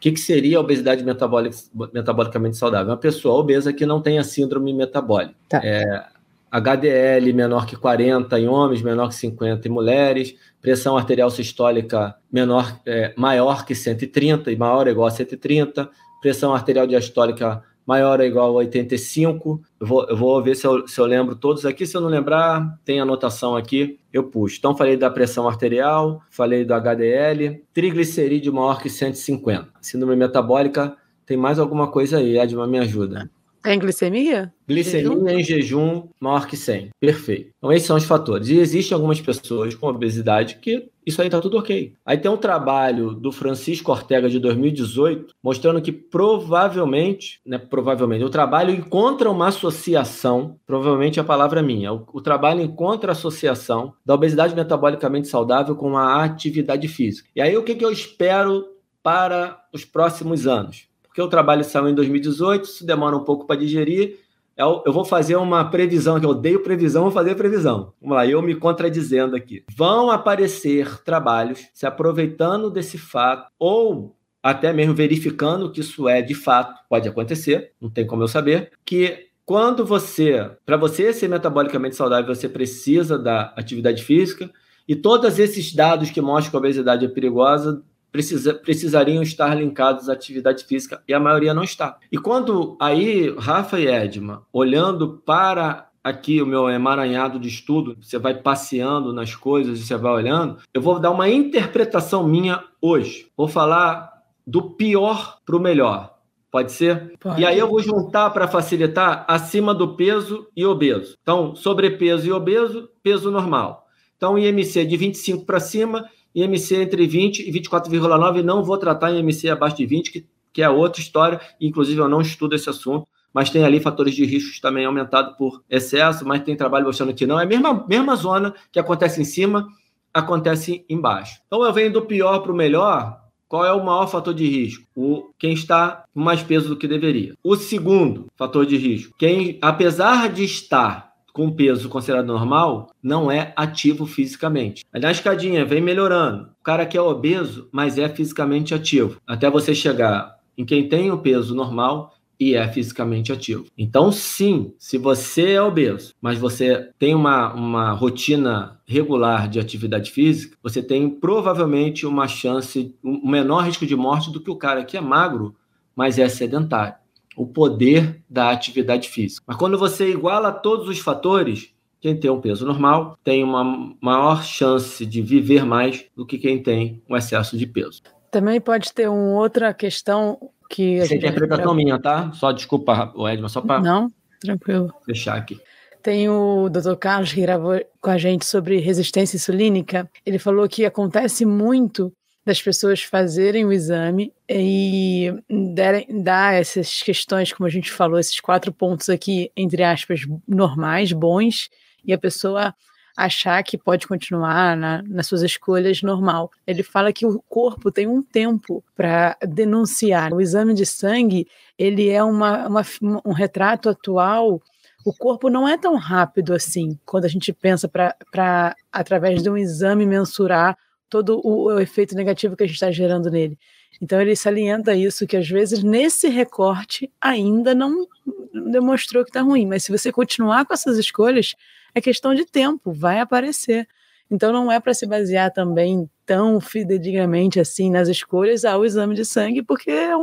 O que, que seria a obesidade metabólica, metabolicamente saudável? Uma pessoa obesa que não tenha síndrome metabólica. Tá. É, HDL menor que 40 em homens, menor que 50 em mulheres, pressão arterial sistólica menor, é, maior que 130 e maior ou igual a 130, pressão arterial diastólica maior ou igual a 85. Eu vou, eu vou ver se eu, se eu lembro todos aqui. Se eu não lembrar, tem anotação aqui, eu puxo. Então, falei da pressão arterial, falei do HDL, triglicerídeo maior que 150. Síndrome metabólica, tem mais alguma coisa aí, Edma, me ajuda. Tem glicemia? Glicemia jejum? em jejum maior que 100. Perfeito. Então, esses são os fatores. E existem algumas pessoas com obesidade que isso aí está tudo ok. Aí tem um trabalho do Francisco Ortega de 2018 mostrando que provavelmente, né, provavelmente, o trabalho encontra uma associação, provavelmente a palavra é minha, o, o trabalho encontra associação da obesidade metabolicamente saudável com a atividade física. E aí o que, que eu espero para os próximos anos? Porque o trabalho saiu em 2018, isso demora um pouco para digerir. Eu, eu, vou fazer uma previsão, que eu odeio previsão, vou fazer previsão. Vamos lá, eu me contradizendo aqui. Vão aparecer trabalhos se aproveitando desse fato, ou até mesmo verificando que isso é de fato, pode acontecer, não tem como eu saber, que quando você, para você ser metabolicamente saudável, você precisa da atividade física, e todos esses dados que mostram que a obesidade é perigosa precisa, precisariam estar linkados à atividade física e a maioria não está. E quando aí, Rafa e Edma, olhando para aqui o meu emaranhado de estudo, você vai passeando nas coisas e você vai olhando, eu vou dar uma interpretação minha hoje. Vou falar do pior para o melhor. Pode ser? Pode. E aí eu vou juntar para facilitar acima do peso e obeso. Então, sobrepeso e obeso, peso normal. Então, IMC de 25 para cima IMC entre 20 e 24,9, não vou tratar IMC abaixo de 20, que, que é outra história, inclusive eu não estudo esse assunto, mas tem ali fatores de riscos também aumentado por excesso, mas tem trabalho mostrando que não. É a mesma, mesma zona que acontece em cima, acontece embaixo. Então eu venho do pior para o melhor. Qual é o maior fator de risco? O quem está com mais peso do que deveria. O segundo fator de risco, quem apesar de estar com peso considerado normal não é ativo fisicamente. Aí na escadinha vem melhorando. O cara que é obeso, mas é fisicamente ativo. Até você chegar em quem tem o peso normal e é fisicamente ativo. Então, sim, se você é obeso, mas você tem uma, uma rotina regular de atividade física, você tem provavelmente uma chance, um menor risco de morte do que o cara que é magro, mas é sedentário o poder da atividade física. Mas quando você iguala todos os fatores, quem tem um peso normal tem uma maior chance de viver mais do que quem tem um excesso de peso. Também pode ter uma outra questão que. Essa é interpretação minha, tá? Só desculpa, Edma, só para. Não, tranquilo. Fechar aqui. Tem o Dr. Carlos que gravou com a gente sobre resistência insulínica. Ele falou que acontece muito das pessoas fazerem o exame e derem, dar essas questões, como a gente falou, esses quatro pontos aqui, entre aspas, normais, bons, e a pessoa achar que pode continuar na, nas suas escolhas normal. Ele fala que o corpo tem um tempo para denunciar. O exame de sangue ele é uma, uma, um retrato atual o corpo não é tão rápido assim quando a gente pensa para, através de um exame, mensurar todo o, o efeito negativo que a gente está gerando nele. Então ele salienta isso que às vezes nesse recorte ainda não demonstrou que está ruim, mas se você continuar com essas escolhas, é questão de tempo, vai aparecer. Então não é para se basear também tão fidedignamente assim nas escolhas ao exame de sangue, porque é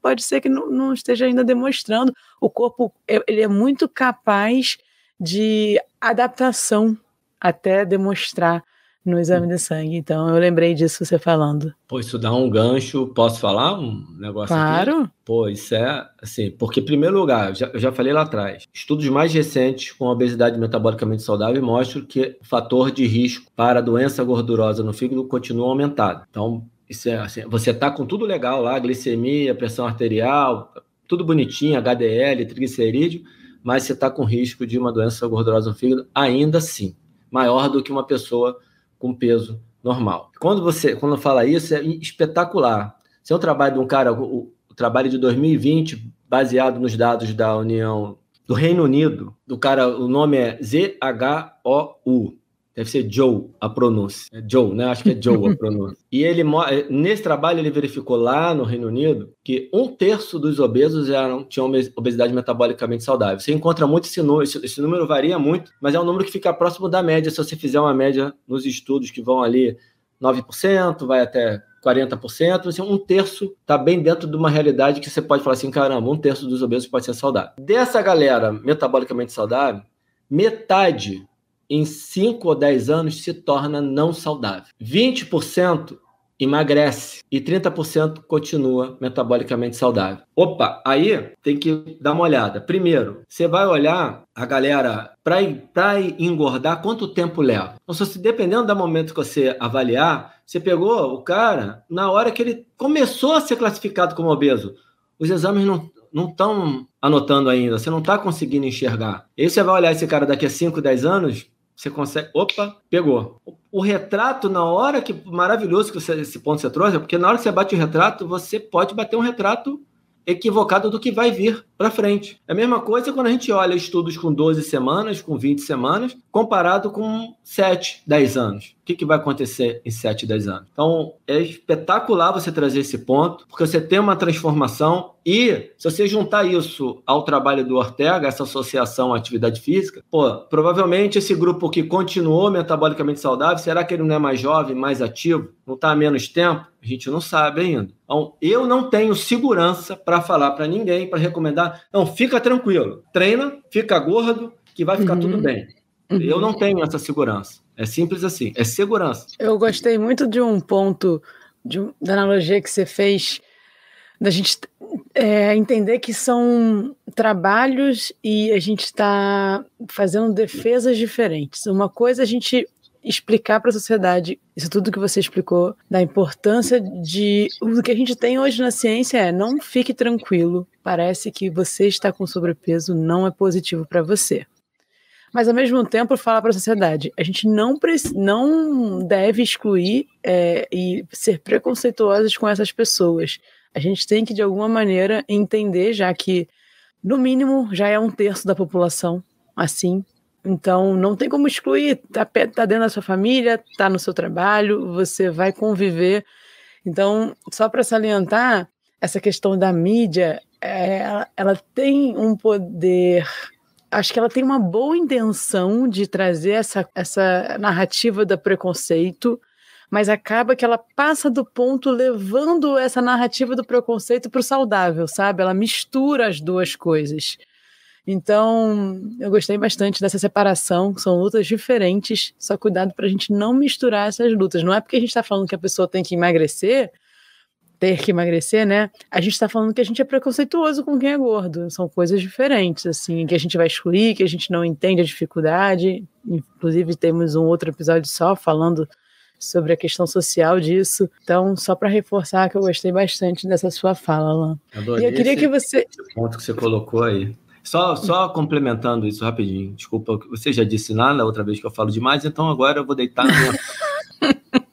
pode ser que não, não esteja ainda demonstrando. O corpo é, ele é muito capaz de adaptação até demonstrar no exame de sangue. Então, eu lembrei disso você falando. Pô, isso dá um gancho. Posso falar um negócio claro. Aqui? Pô, isso é assim, porque, em primeiro lugar, já, eu já falei lá atrás, estudos mais recentes com obesidade metabolicamente saudável mostram que o fator de risco para doença gordurosa no fígado continua aumentado. Então, isso é assim, você tá com tudo legal lá, glicemia, pressão arterial, tudo bonitinho, HDL, triglicerídeo, mas você está com risco de uma doença gordurosa no fígado ainda assim, maior do que uma pessoa com peso normal. Quando você quando fala isso, é espetacular. Se é um trabalho de um cara, o, o trabalho de 2020, baseado nos dados da União do Reino Unido, do cara, o nome é Z-H-O-U. Deve ser Joe a pronúncia. É Joe, né? Acho que é Joe a pronúncia. e ele nesse trabalho ele verificou lá no Reino Unido que um terço dos obesos eram, tinham obesidade metabolicamente saudável. Você encontra muito esse número, esse número varia muito, mas é um número que fica próximo da média. Se você fizer uma média nos estudos que vão ali 9%, vai até 40%, assim, um terço está bem dentro de uma realidade que você pode falar assim, caramba, um terço dos obesos pode ser saudável. Dessa galera metabolicamente saudável, metade em 5 ou 10 anos se torna não saudável. 20% emagrece e 30% continua metabolicamente saudável. Opa, aí tem que dar uma olhada. Primeiro, você vai olhar a galera para engordar quanto tempo leva. Então, se dependendo do momento que você avaliar, você pegou o cara na hora que ele começou a ser classificado como obeso. Os exames não não estão anotando ainda, você não está conseguindo enxergar. E aí você vai olhar esse cara daqui a 5, 10 anos, você consegue. Opa, pegou. O, retrato, na hora que. Maravilhoso que você, esse ponto você trouxe, porque na hora que você bate o retrato, você pode bater um retrato equivocado do que vai vir para frente. É a mesma coisa quando a gente olha estudos com 12 semanas, com 20 semanas, comparado com 7, 10 anos. O que, que vai acontecer em 7, 10 anos? Então, é espetacular você trazer esse ponto, porque você tem uma transformação e se você juntar isso ao trabalho do Ortega, essa associação à atividade física, pô, provavelmente esse grupo que continuou metabolicamente saudável, será que ele não é mais jovem, mais ativo, não está há menos tempo? A gente não sabe ainda. Então, eu não tenho segurança para falar para ninguém, para recomendar. Não, fica tranquilo, treina, fica gordo, que vai ficar uhum. tudo bem. Uhum. Eu não tenho essa segurança. É simples assim, é segurança. Eu gostei muito de um ponto de, da analogia que você fez da gente é, entender que são trabalhos e a gente está fazendo defesas diferentes. Uma coisa a gente explicar para a sociedade isso tudo que você explicou da importância de o que a gente tem hoje na ciência é não fique tranquilo. Parece que você está com sobrepeso não é positivo para você. Mas ao mesmo tempo falar para a sociedade, a gente não não deve excluir é, e ser preconceituosos com essas pessoas a gente tem que, de alguma maneira, entender, já que, no mínimo, já é um terço da população assim. Então, não tem como excluir. Tá, tá dentro da sua família, tá no seu trabalho, você vai conviver. Então, só para salientar, essa questão da mídia, é, ela, ela tem um poder acho que ela tem uma boa intenção de trazer essa, essa narrativa do preconceito, mas acaba que ela passa do ponto levando essa narrativa do preconceito para o saudável, sabe? Ela mistura as duas coisas. Então, eu gostei bastante dessa separação, são lutas diferentes, só cuidado para a gente não misturar essas lutas. Não é porque a gente está falando que a pessoa tem que emagrecer, ter que emagrecer, né? A gente está falando que a gente é preconceituoso com quem é gordo. São coisas diferentes, assim, que a gente vai excluir, que a gente não entende a dificuldade. Inclusive, temos um outro episódio só falando sobre a questão social disso. Então, só para reforçar que eu gostei bastante dessa sua fala, Alain. Adorei e eu queria esse, que você. Esse ponto que você colocou aí. Só, só complementando isso rapidinho. Desculpa, você já disse nada outra vez que eu falo demais, então agora eu vou deitar.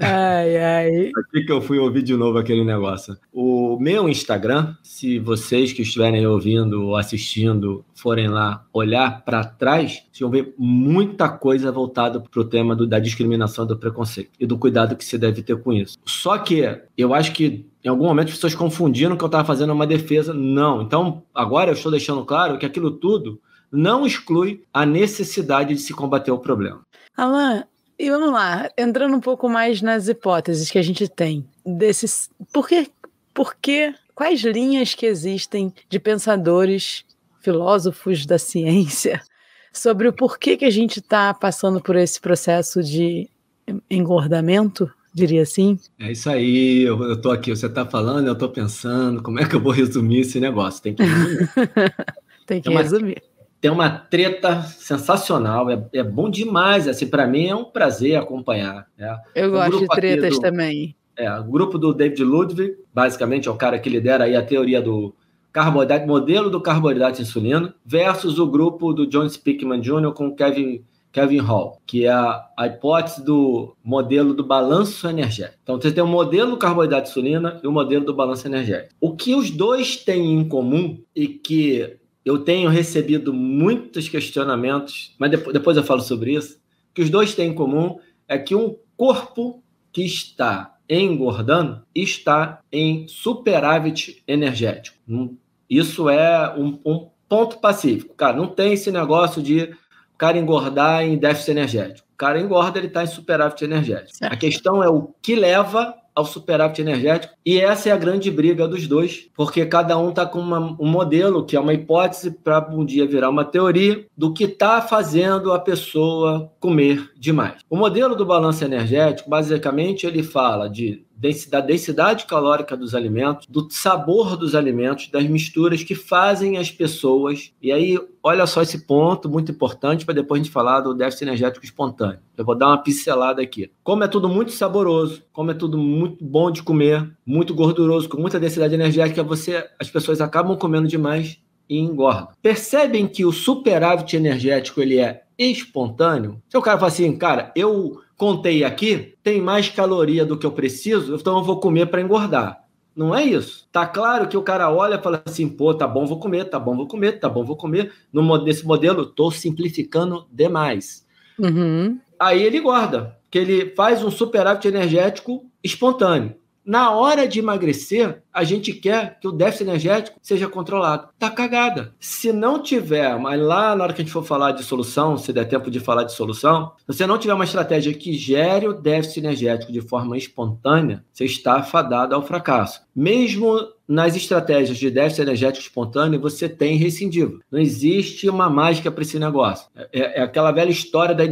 Ai, ai. Aqui que eu fui ouvir de novo aquele negócio. O meu Instagram, se vocês que estiverem ouvindo ou assistindo forem lá olhar para trás, vocês vão ver muita coisa voltada para o tema do, da discriminação e do preconceito e do cuidado que se deve ter com isso. Só que eu acho que em algum momento as pessoas confundiram que eu estava fazendo uma defesa. Não. Então, agora eu estou deixando claro que aquilo tudo não exclui a necessidade de se combater o problema. Alan, e vamos lá, entrando um pouco mais nas hipóteses que a gente tem desses. Por que, por que quais linhas que existem de pensadores, filósofos da ciência, sobre o porquê que a gente está passando por esse processo de engordamento, diria assim? É isso aí, eu, estou aqui, você está falando, eu estou pensando, como é que eu vou resumir esse negócio? Tem que resumir. Tem que resumir tem uma treta sensacional, é, é bom demais. Assim, para mim é um prazer acompanhar. Né? Eu gosto de tretas do, também. É, o grupo do David Ludwig, basicamente, é o cara que lidera aí a teoria do carboidrato, modelo do carboidrato insulino, versus o grupo do John Spickman Jr. com Kevin, Kevin Hall, que é a, a hipótese do modelo do balanço energético. Então, você tem o modelo do carboidrato insulina e o modelo do balanço energético. O que os dois têm em comum e que eu tenho recebido muitos questionamentos, mas depois, depois eu falo sobre isso. que os dois têm em comum é que um corpo que está engordando está em superávit energético. Isso é um, um ponto pacífico. Cara, não tem esse negócio de o cara engordar em déficit energético. O cara engorda, ele está em superávit energético. Certo. A questão é o que leva ao superávit energético. E essa é a grande briga dos dois, porque cada um está com uma, um modelo, que é uma hipótese, para um dia virar uma teoria do que está fazendo a pessoa comer demais. O modelo do balanço energético, basicamente, ele fala de da densidade calórica dos alimentos, do sabor dos alimentos, das misturas que fazem as pessoas. E aí, olha só esse ponto muito importante para depois a gente falar do déficit energético espontâneo. Eu vou dar uma pincelada aqui. Como é tudo muito saboroso, como é tudo muito bom de comer, muito gorduroso, com muita densidade energética, você as pessoas acabam comendo demais e engordam. Percebem que o superávit energético ele é espontâneo? Se o cara fala assim, cara, eu contei aqui, tem mais caloria do que eu preciso, então eu vou comer para engordar. Não é isso. Tá claro que o cara olha e fala assim, pô, tá bom, vou comer, tá bom, vou comer, tá bom, vou comer. No, nesse modelo, tô simplificando demais. Uhum. Aí ele engorda, que ele faz um superávit energético espontâneo. Na hora de emagrecer, a gente quer que o déficit energético seja controlado. Tá cagada. Se não tiver, mas lá na hora que a gente for falar de solução, se der tempo de falar de solução, se você não tiver uma estratégia que gere o déficit energético de forma espontânea, você está fadado ao fracasso. Mesmo nas estratégias de déficit energético espontâneo, você tem rescindível. Não existe uma mágica para esse negócio. É, é, aquela velha história da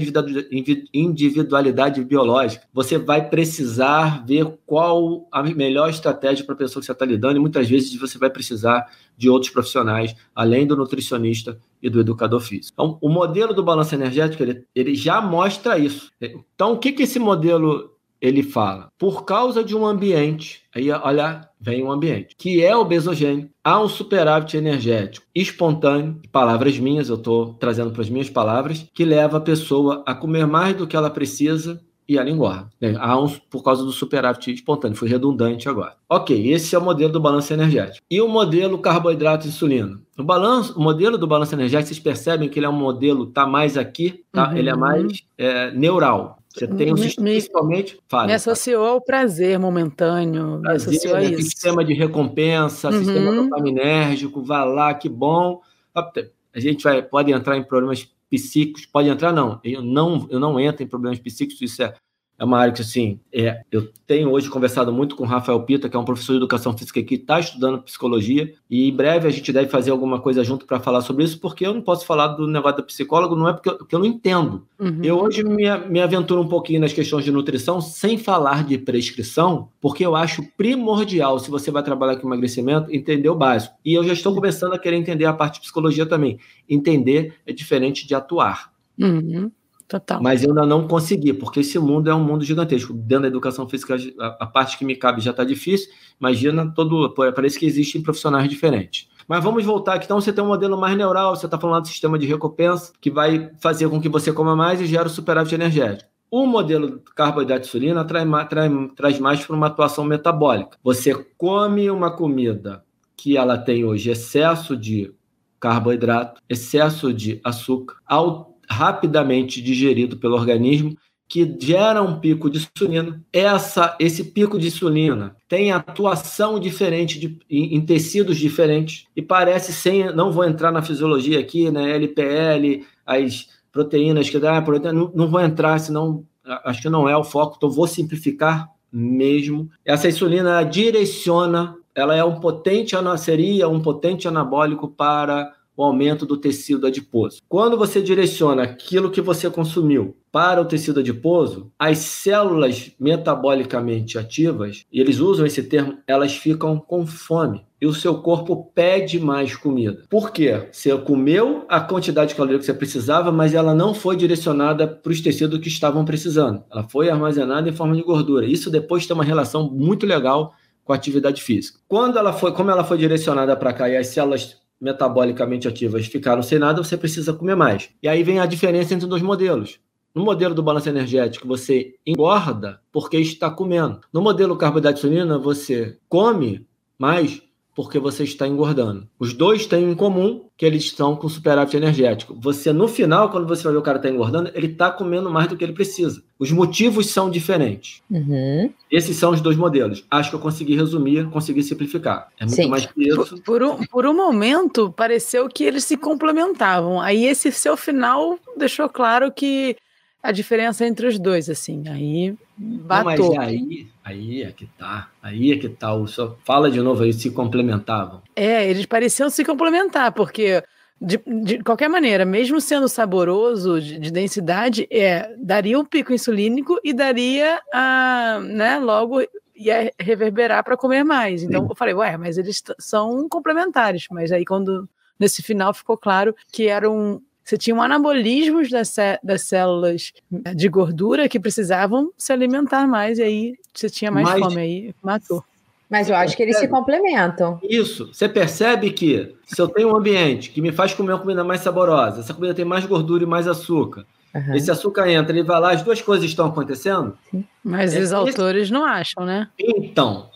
individualidade biológica. Você vai precisar ver qual a melhor estratégia para a pessoa que você está lidando, e muitas vezes você vai precisar de outros profissionais, além do nutricionista e do educador físico. Então, o modelo do balanço energético, ele, ele já mostra isso. Então, o que, que esse modelo ele fala, por causa de um ambiente, aí olha, vem um ambiente, que é obesogênico, há um superávit energético espontâneo, palavras minhas, eu estou trazendo para as minhas palavras, que leva a pessoa a comer mais do que ela precisa e ela engorda. Há um, por causa do superávit espontâneo, foi redundante agora. Ok, esse é o modelo do balanço energético. E o modelo carboidrato e insulina? O, balanço, o modelo do balanço energético, vocês percebem que ele é um modelo, tá mais aqui, tá? Uhum. Ele é mais é, neural. Você tem um sistema, principalmente. Fala, me associou ao prazer momentâneo, prazer, me associou a né? isso. Sistema de recompensa, uhum. sistema dopaminérgico, vai lá, que bom. A gente vai, pode entrar em problemas psíquicos, pode entrar, não. Eu não, eu não entro em problemas psíquicos, isso é é uma área que, assim, é, eu tenho hoje conversado muito com o Rafael Pita, que é um professor de educação física que está estudando psicologia, e em breve a gente deve fazer alguma coisa junto para falar sobre isso, porque eu não posso falar do negócio do psicólogo, não é porque eu, porque eu não entendo. Uhum. Eu hoje me, me aventuro um pouquinho nas questões de nutrição, sem falar de prescrição, porque eu acho primordial, se você vai trabalhar com emagrecimento, entender o básico. E eu já estou começando a querer entender a parte de psicologia também. Entender é diferente de atuar. Uhum. Total. Mas eu ainda não consegui, porque esse mundo é um mundo gigantesco. Dentro da educação física, a, parte que me cabe já está difícil. Imagina todo. Parece que existem profissionais diferentes. Mas vamos voltar aqui. Então, você tem um modelo mais neural, você está falando do sistema de recompensa, que vai fazer com que você coma mais e gera o superávit energético. O modelo carboidrato insulina traz, traz, traz mais para uma atuação metabólica. Você come uma comida que ela tem hoje excesso de carboidrato, excesso de açúcar, ao, rapidamente digerido pelo organismo, que gera um pico de insulina. Essa, esse pico de insulina tem atuação diferente de, em, em, tecidos diferentes e parece sem, não vou entrar na fisiologia aqui, né, LPL, as proteínas que dá, não, não vou entrar, senão acho que não é o foco, então vou simplificar mesmo. Essa insulina direciona, ela é um potente, seria um potente anabólico para o aumento do tecido adiposo. Quando você direciona aquilo que você consumiu para o tecido adiposo, as células metabolicamente ativas, e eles usam esse termo, elas ficam com fome. E o seu corpo pede mais comida. Por quê? Você comeu a quantidade de caloria que você precisava, mas ela não foi direcionada para os tecidos que estavam precisando. Ela foi armazenada em forma de gordura. Isso depois tem uma relação muito legal com a atividade física. Quando ela foi, como ela foi direcionada para cá e as células metabolicamente ativas ficaram sem nada, você precisa comer mais. E aí vem a diferença entre os dois modelos. No modelo do balanço energético, você engorda porque está comendo. No modelo carboidrato insulina, você come mais porque você está engordando. Os dois têm em comum que eles estão com superávit energético. Você, no final, quando você vai ver o cara está engordando, ele está comendo mais do que ele precisa. Os motivos são diferentes. Uhum. Esses são os dois modelos. Acho que eu consegui resumir, consegui simplificar. É muito Sim. mais que isso. Por, por, um, por um momento, pareceu que eles se complementavam. Aí esse seu final deixou claro que a diferença entre os dois, assim. Aí batou. Não, mas aí, aí é que tá. Aí é que tá. O só fala de novo aí, se complementavam. É, eles pareciam se complementar, porque de, de qualquer maneira, mesmo sendo saboroso de, de, densidade, é, daria um pico insulínico e daria a, né, logo ia reverberar para comer mais. Então Sim. eu falei, ué, mas eles são complementares. Mas aí quando nesse final ficou claro que eram você tinha um anabolismos das, das células de gordura que precisavam se alimentar mais, e aí você tinha mais Mas, fome, aí matou. Mas eu acho que eles se complementam. Isso. Você percebe que se eu tenho um ambiente que me faz comer uma comida mais saborosa, essa comida tem mais gordura e mais açúcar, uhum. esse açúcar entra, ele vai lá, as duas coisas estão acontecendo. Sim. Mas é, os autores não acham, né? Então,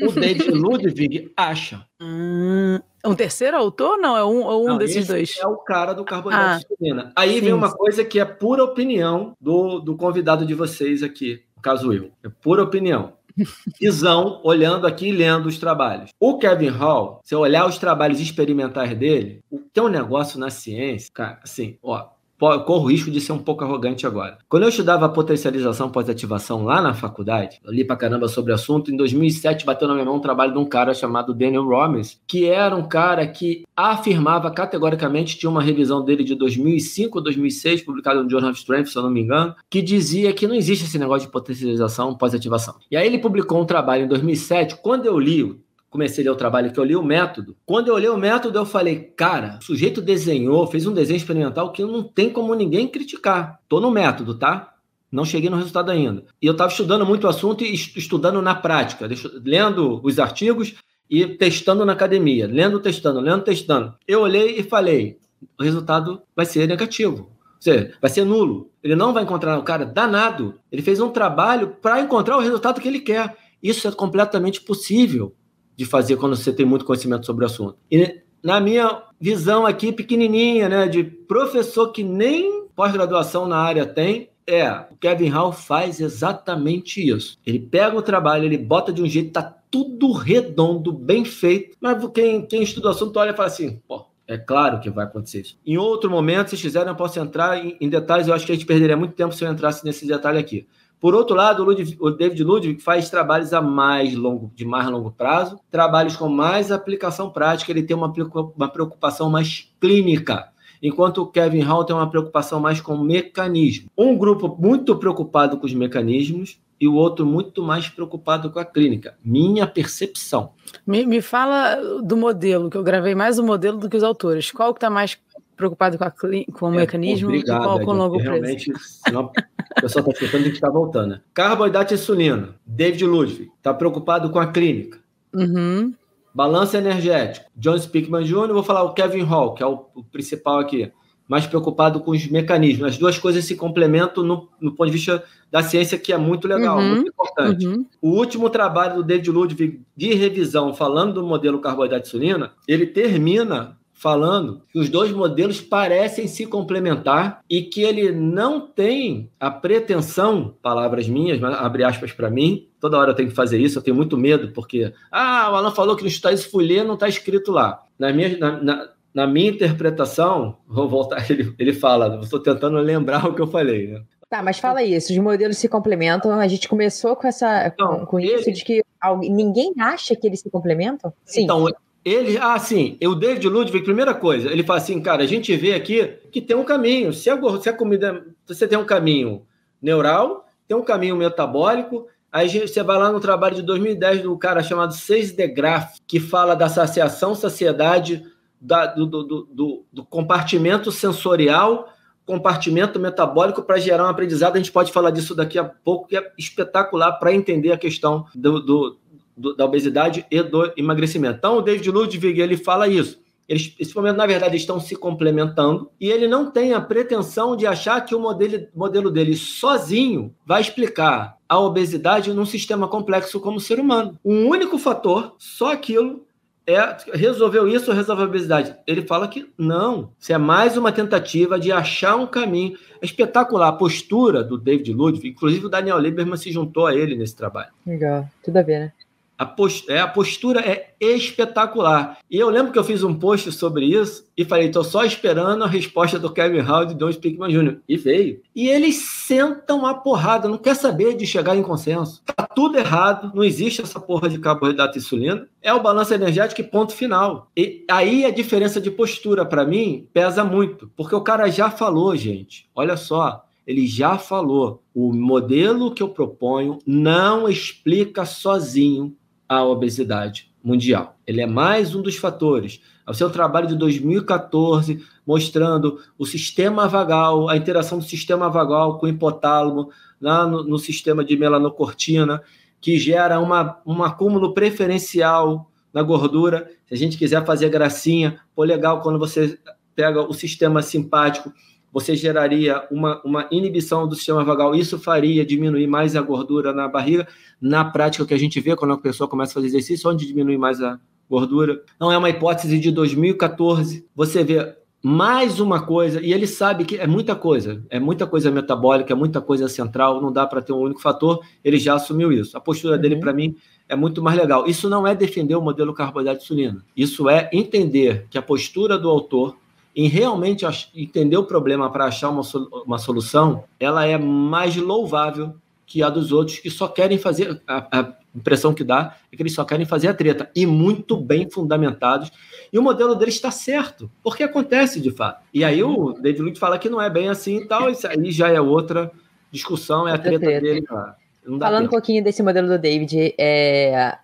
o David Ludwig acha. Hum, um terceiro autor? Não, é um, é um não, desses dois. É o cara do carboidrato ah, de insulina. Aí sim, vem uma sim. coisa que é pura opinião do, do convidado de vocês aqui, no caso eu. É pura opinião. Visão, olhando aqui e lendo os trabalhos. O Kevin Hall, se eu olhar os trabalhos experimentais dele, tem um negócio na ciência, cara, assim, ó, corro o risco de ser um pouco arrogante agora. Quando eu estudava potencialização pós-ativação lá na faculdade, eu li pra caramba sobre o assunto, em 2007 bateu na minha mão um trabalho de um cara chamado Daniel Robbins, que era um cara que afirmava categoricamente, tinha uma revisão dele de 2005 ou 2006, publicada no Journal of Strength, se eu não me engano, que dizia que não existe esse negócio de potencialização pós-ativação. E aí ele publicou um trabalho em 2007, quando eu li comecei a ler o trabalho que eu li o método. Quando eu li o método, eu falei, cara, o sujeito desenhou, fez um desenho experimental que não tem como ninguém criticar. Tô no método, tá? Não cheguei no resultado ainda. E eu estava estudando muito o assunto e estudando na prática, lendo os artigos e testando na academia, lendo, testando, lendo, testando. Eu olhei e falei, o resultado vai ser negativo. Ou seja, vai ser nulo. Ele não vai encontrar o cara danado. Ele fez um trabalho para encontrar o resultado que ele quer. Isso é completamente possível de fazer quando você tem muito conhecimento sobre o assunto. E na minha visão aqui pequenininha, né, de professor que nem pós-graduação na área tem, é, o Kevin Hall faz exatamente isso. Ele pega o trabalho, ele bota de um jeito, tá tudo redondo, bem feito, mas quem, quem estuda o assunto olha e fala assim, pô, é claro que vai acontecer isso. Em outro momento, se quiserem, eu posso entrar em, em detalhes, eu acho que a gente perderia muito tempo se eu entrasse nesse detalhe aqui. Por outro lado, o, Ludwig, o David Ludwig faz trabalhos a mais longo, de mais longo prazo, trabalhos com mais aplicação prática, ele tem uma, uma preocupação mais clínica, enquanto o Kevin Hall tem uma preocupação mais com mecanismo. Um grupo muito preocupado com os mecanismos e o outro muito mais preocupado com a clínica. Minha percepção. Me, me fala do modelo, que eu gravei mais o modelo do que os autores. Qual que está mais preocupado com, a, com o é, mecanismo obrigado, e qual com o longo prazo? Realmente, senão o pessoal está escutando, a gente está voltando. Né? Carboidrato e insulina. David Ludwig está preocupado com a clínica. Uhum. Balanço energético. John Spickman Jr., vou falar o Kevin Hall, que é o, o principal aqui. mais preocupado com os mecanismos. As duas coisas se complementam no, no ponto de vista da ciência, que é muito legal, uhum, muito importante. Uhum. O último trabalho do David Ludwig de revisão, falando do modelo carboidrato insulina, ele termina falando que os dois modelos parecem se complementar e que ele não tem a pretensão, palavras minhas, abre aspas para mim, toda hora eu tenho que fazer isso, eu tenho muito medo, porque, ah, o Alan falou que no fui ler, não está escrito lá. Na minha, na, na, na, minha interpretação, vou voltar, ele, ele fala, estou tentando lembrar o que eu falei, né? Tá, mas fala isso, os modelos se complementam. A gente começou com essa então, com, com ele... isso de que ninguém acha que eles se complementam? Sim. Então, ele, ah, sim, o David Ludwig, primeira coisa, ele fala assim, cara, a gente vê aqui que tem um caminho. Se a, se a comida, você tem um caminho neural, tem um caminho metabólico, aí você vai lá no trabalho de 2010 do cara chamado Seis de Graaf, que fala da saciação, saciedade, da, do, do, do, do compartimento sensorial, compartimento metabólico para gerar um aprendizado. A gente pode falar disso daqui a pouco, que é espetacular para entender a questão do, do do, da obesidade e do emagrecimento. Então, o David Ludwig ele fala isso. Eles, esse momento, na verdade, estão se complementando e ele não tem a pretensão de achar que o modelo, modelo dele sozinho vai explicar a obesidade num sistema complexo como o ser humano. Um único fator, só aquilo, é resolveu isso resolveu a obesidade? Ele fala que não. Isso é mais uma tentativa de achar um caminho. É espetacular a postura do David Ludwig, inclusive o Daniel Lieberman se juntou a ele nesse trabalho. Legal, tudo a ver, né? A, post, é, a postura é espetacular. E eu lembro que eu fiz um post sobre isso e falei, estou só esperando a resposta do Kevin Howard e do Speakman Jr. E veio. E eles sentam a porrada, não quer saber de chegar em consenso. Tá tudo errado, não existe essa porra de carboidrato e insulina. É o balanço energético e ponto final. E aí a diferença de postura, para mim, pesa muito. Porque o cara já falou, gente. Olha só, ele já falou. O modelo que eu proponho não explica sozinho a obesidade mundial. Ele é mais um dos fatores. O seu trabalho de 2014 mostrando o sistema vagal, a interação do sistema vagal com o hipotálamo lá no, no sistema de melanocortina, que gera uma, um acúmulo preferencial na gordura. Se a gente quiser fazer gracinha, pô, legal quando você pega o sistema simpático você geraria uma, uma inibição do sistema vagal. Isso faria diminuir mais a gordura na barriga. Na prática, o que a gente vê quando a pessoa começa a fazer exercício, onde diminui mais a gordura. Não é uma hipótese de 2014. Você vê mais uma coisa, e ele sabe que é muita coisa, é muita coisa metabólica, é muita coisa central, não dá para ter um único fator, ele já assumiu isso. A postura uhum. dele, para mim, é muito mais legal. Isso não é defender o modelo carboidrato insulina, isso é entender que a postura do autor em realmente entender o problema para achar uma, uma solução, ela é mais louvável que a dos outros que só querem fazer. A, a, impressão que dá é que eles só querem fazer a treta, e muito bem fundamentados. E o modelo deles está certo, porque acontece de fato. E aí o David Lynch fala que não é bem assim e tal, isso aí já é outra discussão, é a treta, treta. dele. Falando tempo. um pouquinho desse modelo do David, é,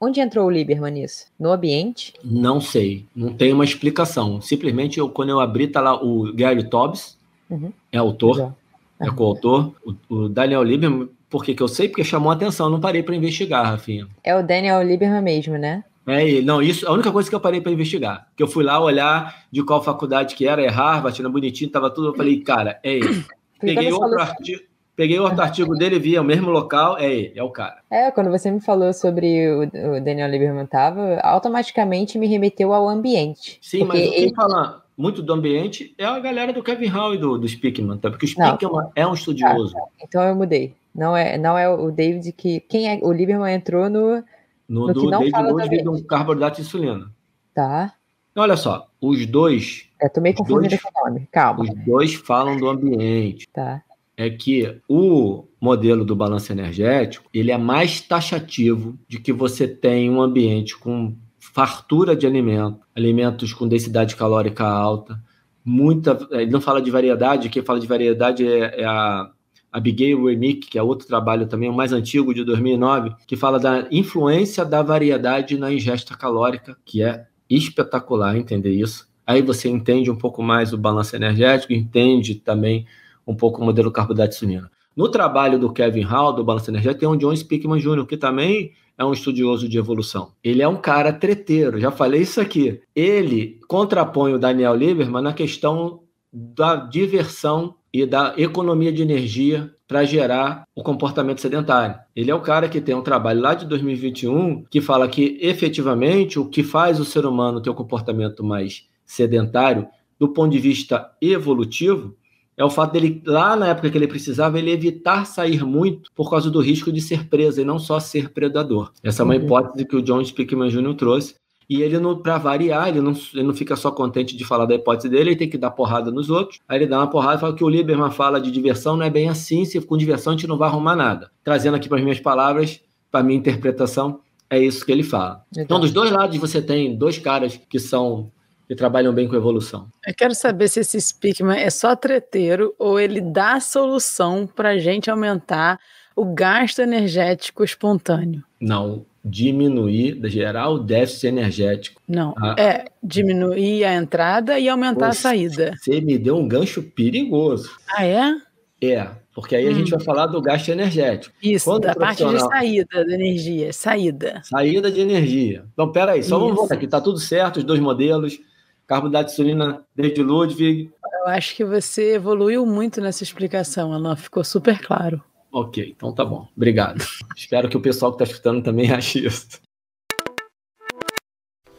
Onde entrou o Lieberman nisso? No ambiente? Não sei, não tem uma explicação. Simplesmente, eu, quando eu abri, tá lá o Gary Tobbs, uhum. é autor, uhum. é coautor. O, o, Daniel Lieberman, por que, que eu sei? Porque chamou a atenção, não parei para investigar, Rafinha. É o Daniel Lieberman mesmo, né? É ele. Não, isso é a única coisa que eu parei para investigar. Que eu fui lá olhar de qual faculdade que era, é Harvard, era bonitinho, tava tudo. Eu falei, cara, é ele. Peguei outro artigo. Peguei outro artigo dele, vi, é o mesmo local, é ele, é o cara. É, quando você me falou sobre o, o Daniel Lieberman tava, automaticamente me remeteu ao ambiente. Sim, mas quem ele... fala muito do ambiente é a galera do Kevin Hall e do, do Speakman, tá? porque o Speakman não. é um estudioso. Ah, então eu mudei. Não é, não é o David que. Quem é? O Lieberman entrou no. No, no do David Ludwig do carboidrato de insulina. Tá. Olha só, os dois. É, tô meio confundido com o nome, calma. Os dois falam do ambiente. Tá é que o modelo do balanço energético ele é mais taxativo de que você tem um ambiente com fartura de alimento, alimentos com densidade calórica alta, muita. Ele não fala de variedade, quem fala de variedade é, é a Abigail Remick, que é outro trabalho também, o mais antigo, de 2009, que fala da influência da variedade na ingesta calórica, que é espetacular entender isso. Aí você entende um pouco mais o balanço energético, entende também um pouco o modelo carboidrato insulina. No trabalho do Kevin Hall, do Balanço Energético, tem um John Speakman Jr., que também é um estudioso de evolução. Ele é um cara treteiro, já falei isso aqui. Ele contrapõe o Daniel Lieberman na questão da diversão e da economia de energia para gerar o comportamento sedentário. Ele é o cara que tem um trabalho lá de 2021 que fala que efetivamente o que faz o ser humano ter um comportamento mais sedentário do ponto de vista evolutivo é o fato dele, lá na época que ele precisava, ele evitar sair muito por causa do risco de ser preso e não só ser predador. Essa é uma uhum. hipótese que o John Spickman Jr. trouxe. E ele, para variar, ele não, ele não fica só contente de falar da hipótese dele, ele tem que dar porrada nos outros. Aí ele dá uma porrada e fala que o Lieberman fala de diversão, não é bem assim, se com diversão a gente não vai arrumar nada. Trazendo aqui para as minhas palavras, para a minha interpretação, é isso que ele fala. Então, dos dois lados você tem dois caras que são que trabalham bem com evolução. Eu quero saber se esse Speakman é só treteiro ou ele dá solução para a gente aumentar o gasto energético espontâneo. Não, diminuir, gerar o déficit energético. Não, a... é diminuir a entrada e aumentar a saída. Você me deu um gancho perigoso. Ah, é? É, porque aí hum. a gente hum. vai falar do gasto energético. Isso, Quando da parte de saída da energia, saída. Saída de energia. Então, peraí, só Isso. vamos voltar aqui, tá tudo certo, os dois modelos carboidrato de insulina desde Ludwig. Eu acho que você evoluiu muito nessa explicação, ela ficou super claro. Ok, então tá bom. Obrigado. Espero que o pessoal que está escutando também ache isso.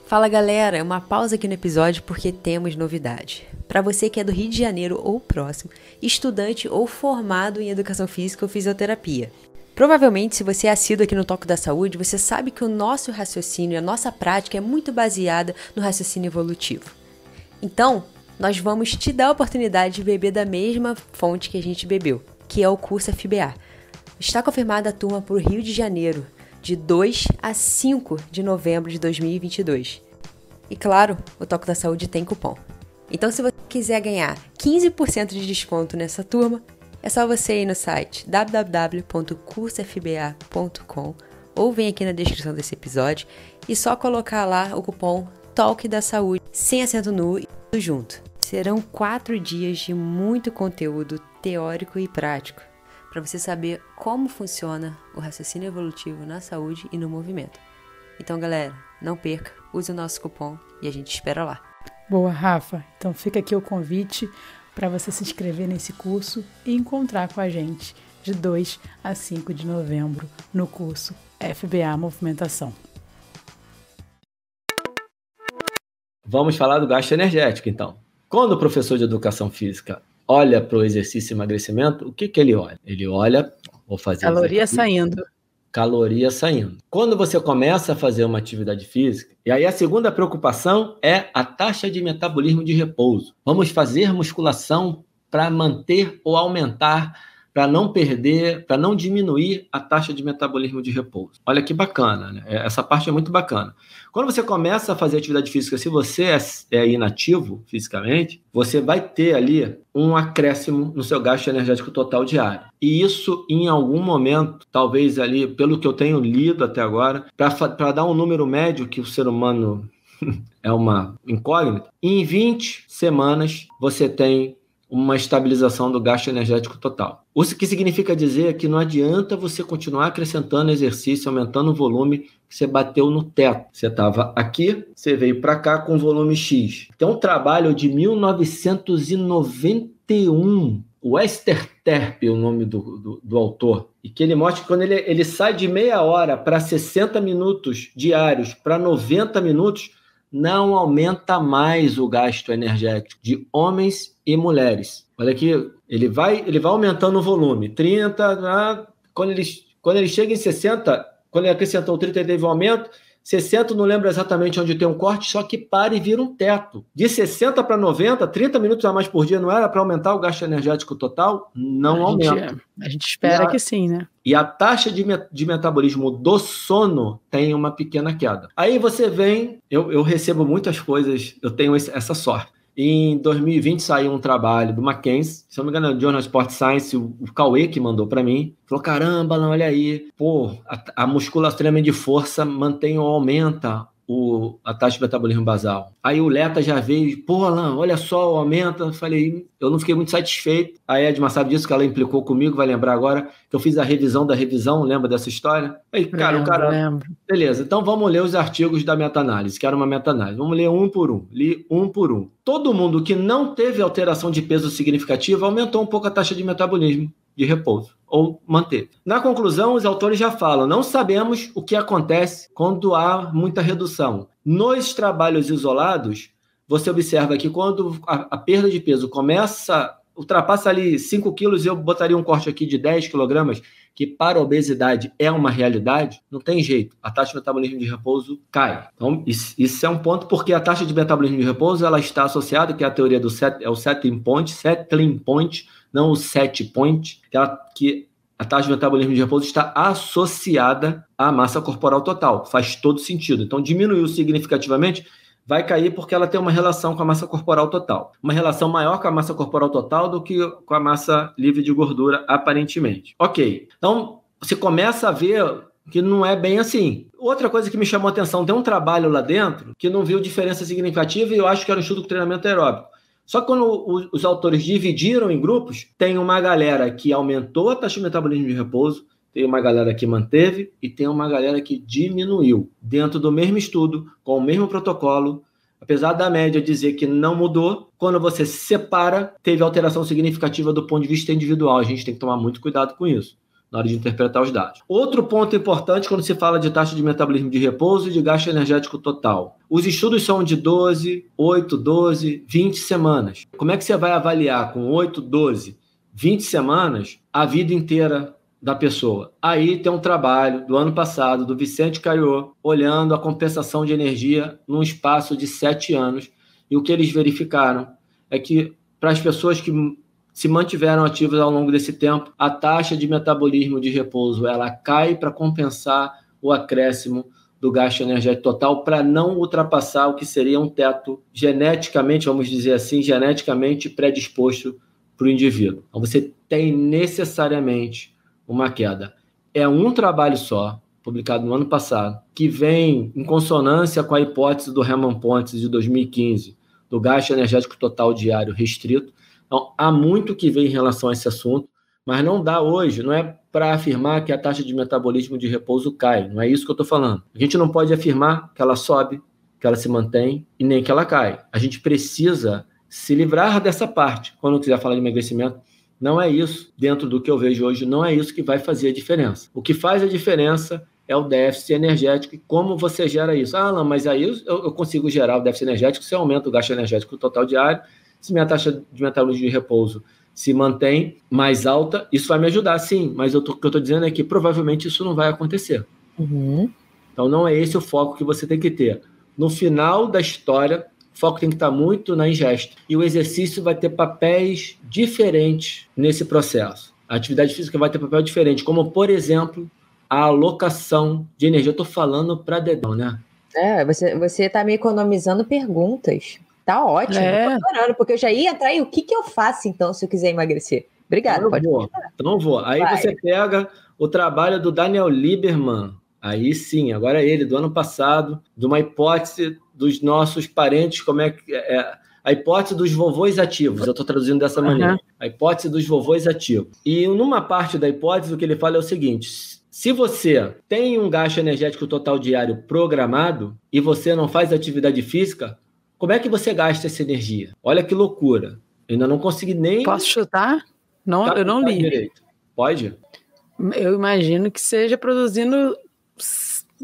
Fala galera, uma pausa aqui no episódio porque temos novidade. Para você que é do Rio de Janeiro ou próximo, estudante ou formado em educação física ou fisioterapia. Provavelmente, se você é assíduo aqui no Toque da Saúde, você sabe que o nosso raciocínio, a nossa prática é muito baseada no raciocínio evolutivo. Então, nós vamos te dar a oportunidade de beber da mesma fonte que a gente bebeu, que é o curso FBA. Está confirmada a turma para o Rio de Janeiro, de 2 a 5 de novembro de 2022. E claro, o Toque da Saúde tem cupom. Então, se você quiser ganhar 15% de desconto nessa turma, é só você ir no site www.cursofba.com ou vem aqui na descrição desse episódio e só colocar lá o cupom Talk da Saúde, sem acento nu e tudo junto. Serão quatro dias de muito conteúdo teórico e prático para você saber como funciona o raciocínio evolutivo na saúde e no movimento. Então, galera, não perca, use o nosso cupom e a gente espera lá. Boa, Rafa. Então fica aqui o convite para você se inscrever nesse curso e encontrar com a gente de 2 a 5 de novembro no curso FBA Movimentação. Vamos falar do gasto energético, então. Quando o professor de educação física olha para o exercício e emagrecimento, o que, que ele olha? Ele olha, vou fazer. Caloria saindo. Caloria saindo. Quando você começa a fazer uma atividade física, e aí a segunda preocupação é a taxa de metabolismo de repouso. Vamos fazer musculação para manter ou aumentar para não perder, para não diminuir a taxa de metabolismo de repouso. Olha que bacana, né? É, essa parte é muito bacana. Quando você começa a fazer atividade física, se você é, é inativo fisicamente, você vai ter ali um acréscimo no seu gasto energético total diário. E isso, em algum momento, talvez ali, pelo que eu tenho lido até agora, para dar um número médio que o ser humano é uma incógnita, em 20 semanas você tem uma estabilização do gasto energético total. O que significa dizer que não adianta você continuar acrescentando exercício, aumentando o volume que você bateu no teto. Você estava aqui, você veio para cá com volume X. Tem um trabalho de 1991, o Esther Terp, o nome do, do, do, autor, e que ele mostra que quando ele, ele sai de meia hora para 60 minutos diários para 90 minutos, não aumenta mais o gasto energético de homens e mulheres. Olha aqui, ele vai, ele vai aumentando o volume. 30, quando ele, quando ele chega em 60, quando ele acrescentou 30 e teve um aumento, 60 não lembro exatamente onde tem um corte, só que para e vira um teto. De 60 para 90, 30 minutos a mais por dia não era para aumentar o gasto energético total? Não a aumenta. Gente, a gente espera a, que sim, né? E a taxa de, de metabolismo do sono tem uma pequena queda. Aí você vem, eu, eu recebo muitas coisas, eu tenho esse, essa sorte. Em 2020 saiu um trabalho do Mackenzie, se não me engano, é o Journal Sport Science, o, o Cauê que mandou para mim. Falou: caramba, não, olha aí, pô, a, a de força mantém ou aumenta o, a taxa de metabolismo basal. Aí o Leta já veio, pô, Alan, olha só, aumenta. Eu falei, eu não fiquei muito satisfeito. A Edma sabe disso, que ela implicou comigo, vai lembrar agora, que eu fiz a revisão da revisão, lembra dessa história? Aí, cara, lembro, o cara. Lembro. Beleza, então vamos ler os artigos da meta-análise, que era uma meta-análise. Vamos ler um por um. Li um por um. Todo mundo que não teve alteração de peso significativa aumentou um pouco a taxa de metabolismo de repouso ou manteve. Na conclusão, os autores já falam: não sabemos o que acontece quando há muita redução. Nos trabalhos isolados, você observa que quando a, a perda de peso começa, ultrapassa ali 5 quilos, eu botaria um corte aqui de 10 quilogramas, que para a obesidade é uma realidade, não tem jeito. A taxa de metabolismo de repouso cai. Então, isso, isso é um ponto, porque a taxa de metabolismo de repouso ela está associada, que é a teoria do set, é o setting point, settling point, não o set point, que, ela, que a taxa de metabolismo de repouso está associada à massa corporal total. Faz todo sentido. Então, diminuiu significativamente, vai cair porque ela tem uma relação com a massa corporal total. Uma relação maior com a massa corporal total do que com a massa livre de gordura, aparentemente. Ok. Então, você começa a ver que não é bem assim. Outra coisa que me chamou atenção, tem um trabalho lá dentro que não viu diferença significativa e eu acho que era um estudo de treinamento aeróbico. Só que quando os autores dividiram em grupos, tem uma galera que aumentou a taxa de metabolismo de repouso, tem uma galera que manteve e tem uma galera que diminuiu. Dentro do mesmo estudo, com o mesmo protocolo, apesar da média dizer que não mudou, quando você se separa, teve alteração significativa do ponto de vista individual. A gente tem que tomar muito cuidado com isso na hora de interpretar os dados. Outro ponto importante quando se fala de taxa de metabolismo de repouso e de gasto energético total. Os estudos são de 12, 8, 12, 20 semanas. Como é que você vai avaliar com 8, 12, 20 semanas a vida inteira da pessoa? Aí tem um trabalho do ano passado do Vicente Caiô olhando a compensação de energia num espaço de 7 anos. E o que eles verificaram é que para as pessoas que se mantiveram ativos ao longo desse tempo, a taxa de metabolismo de repouso ela cai para compensar o acréscimo do gasto energético total para não ultrapassar o que seria um teto geneticamente, vamos dizer assim, geneticamente predisposto para o indivíduo. Então você tem necessariamente uma queda. É um trabalho só, publicado no ano passado, que vem em consonância com a hipótese do Herman Pontes de 2015, do gasto energético total diário restrito, então, há muito que ver em relação a esse assunto, mas não dá hoje, não é para afirmar que a taxa de metabolismo de repouso cai, não é isso que eu estou falando. A gente não pode afirmar que ela sobe, que ela se mantém e nem que ela cai. A gente precisa se livrar dessa parte. Quando quiser falar de emagrecimento, não é isso, dentro do que eu vejo hoje, não é isso que vai fazer a diferença. O que faz a diferença é o déficit energético e como você gera isso. Ah, não, mas aí eu, consigo gerar o déficit energético se eu aumento o gasto energético total diário se minha taxa de metabolismo de repouso se mantém mais alta, isso vai me ajudar, sim. Mas eu tô, o que eu estou dizendo é que provavelmente isso não vai acontecer. Uhum. Então não é esse o foco que você tem que ter. No final da história, o foco tem que estar muito na ingesta. E o exercício vai ter papéis diferentes nesse processo. A atividade física vai ter papel diferente, como, por exemplo, a alocação de energia. Eu estou falando para dedão, né? É, você está me economizando perguntas. Tá ótimo, é. adorando, porque eu já ia entrar em o que, que eu faço então se eu quiser emagrecer. Obrigada, então pode vou. Então vou. Aí Vai. você pega o trabalho do Daniel Lieberman, aí sim, agora é ele, do ano passado, de uma hipótese dos nossos parentes, como é que é, é a hipótese dos vovôs ativos, eu estou traduzindo dessa maneira, uhum. a hipótese dos vovôs ativos. E numa parte da hipótese, o que ele fala é o seguinte: se você tem um gasto energético total diário programado e você não faz atividade física, como é que você gasta essa energia? Olha que loucura. Eu ainda não consegui nem. Posso chutar? Não, tá, eu não li. Direito. Pode? Eu imagino que seja produzindo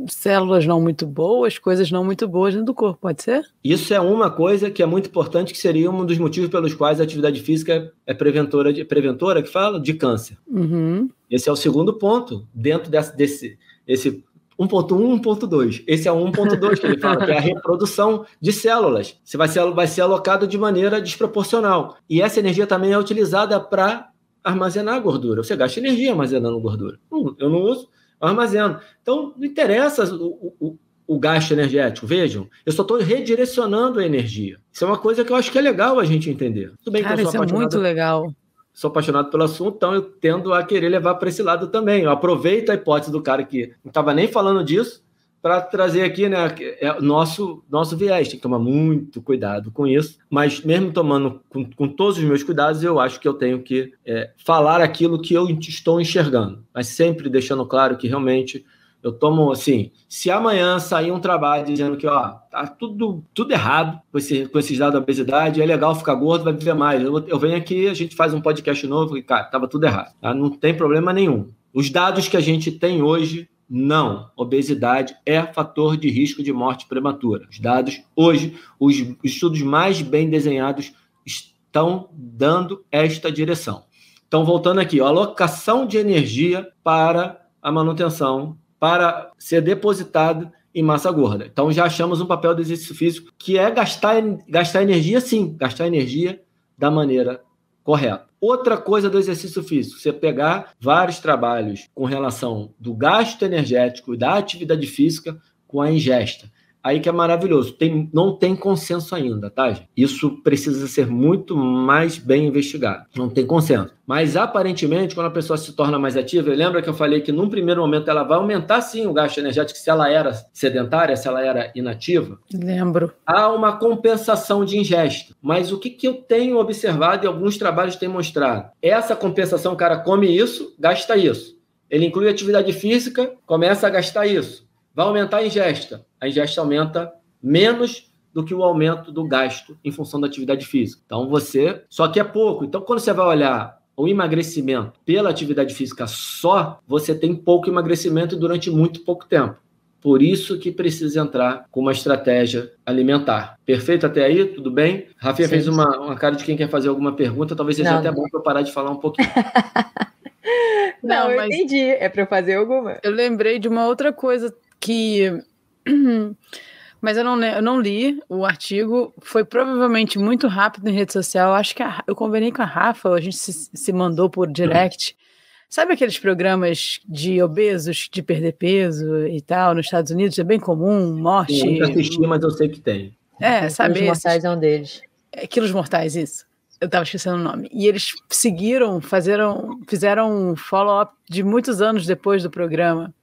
células não muito boas, coisas não muito boas dentro do corpo, pode ser? Isso é uma coisa que é muito importante, que seria um dos motivos pelos quais a atividade física é preventora, de, preventora que fala, de câncer. Uhum. Esse é o segundo ponto, dentro desse, desse esse 1.1, 1.2. Esse é o 1.2 que ele fala, que é a reprodução de células. Você vai ser, vai ser alocado de maneira desproporcional. E essa energia também é utilizada para armazenar gordura. Você gasta energia armazenando gordura. Eu não uso, eu armazeno. Então, não interessa o, o, o gasto energético. Vejam, eu só estou redirecionando a energia. Isso é uma coisa que eu acho que é legal a gente entender. Tudo bem Cara, que eu sou isso é muito legal sou apaixonado pelo assunto, então eu tendo a querer levar para esse lado também. Eu aproveito a hipótese do cara que não estava nem falando disso, para trazer aqui, né? É nosso, nosso viés, tem que tomar muito cuidado com isso. Mas mesmo tomando com, com todos os meus cuidados, eu acho que eu tenho que é, falar aquilo que eu estou enxergando. Mas sempre deixando claro que realmente eu tomo assim, se amanhã sair um trabalho dizendo que ó, tá tudo, tudo errado com, esse, com esses dados da obesidade, é legal ficar gordo, vai viver mais. Eu, eu venho aqui, a gente faz um podcast novo e, cara, tava tudo errado. Tá? Não tem problema nenhum. Os dados que a gente tem hoje, não. Obesidade é fator de risco de morte prematura. Os dados hoje, os estudos mais bem desenhados estão dando esta direção. Então, voltando aqui, a alocação de energia para a manutenção para ser depositado em massa gorda. Então já achamos um papel do exercício físico que é gastar, gastar energia, sim, gastar energia da maneira correta. Outra coisa do exercício físico, você pegar vários trabalhos com relação do gasto energético e da atividade física com a ingesta aí que é maravilhoso. Tem, não tem consenso ainda, tá, gente? Isso precisa ser muito mais bem investigado. Não tem consenso. Mas aparentemente, quando a pessoa se torna mais ativa, lembra que eu falei que num primeiro momento ela vai aumentar sim o gasto energético se ela era sedentária, se ela era inativa? Lembro. Há uma compensação de ingesta. Mas o que, que eu tenho observado e alguns trabalhos têm mostrado? Essa compensação, o cara come isso, gasta isso. Ele inclui atividade física, começa a gastar isso. Vai aumentar a ingesta a ingesta aumenta menos do que o aumento do gasto em função da atividade física. Então você, só que é pouco. Então quando você vai olhar o emagrecimento pela atividade física só, você tem pouco emagrecimento durante muito pouco tempo. Por isso que precisa entrar com uma estratégia alimentar. Perfeito até aí? Tudo bem? Rafinha Sim. fez uma, uma cara de quem quer fazer alguma pergunta. Talvez seja não, até não. bom para eu parar de falar um pouquinho. não, não, eu entendi. É para fazer alguma. Eu lembrei de uma outra coisa que Mas eu não, eu não li o artigo, foi provavelmente muito rápido em rede social. Acho que a, eu convenei com a Rafa, a gente se, se mandou por direct. Sabe aqueles programas de obesos, de perder peso e tal, nos Estados Unidos? É bem comum, morte. Eu nunca assisti, mas eu sei que tem. É, sabe? Quilos Mortais é um deles. É, quilos Mortais, isso. Eu estava esquecendo o nome. E eles seguiram, fizeram, fizeram um follow-up de muitos anos depois do programa.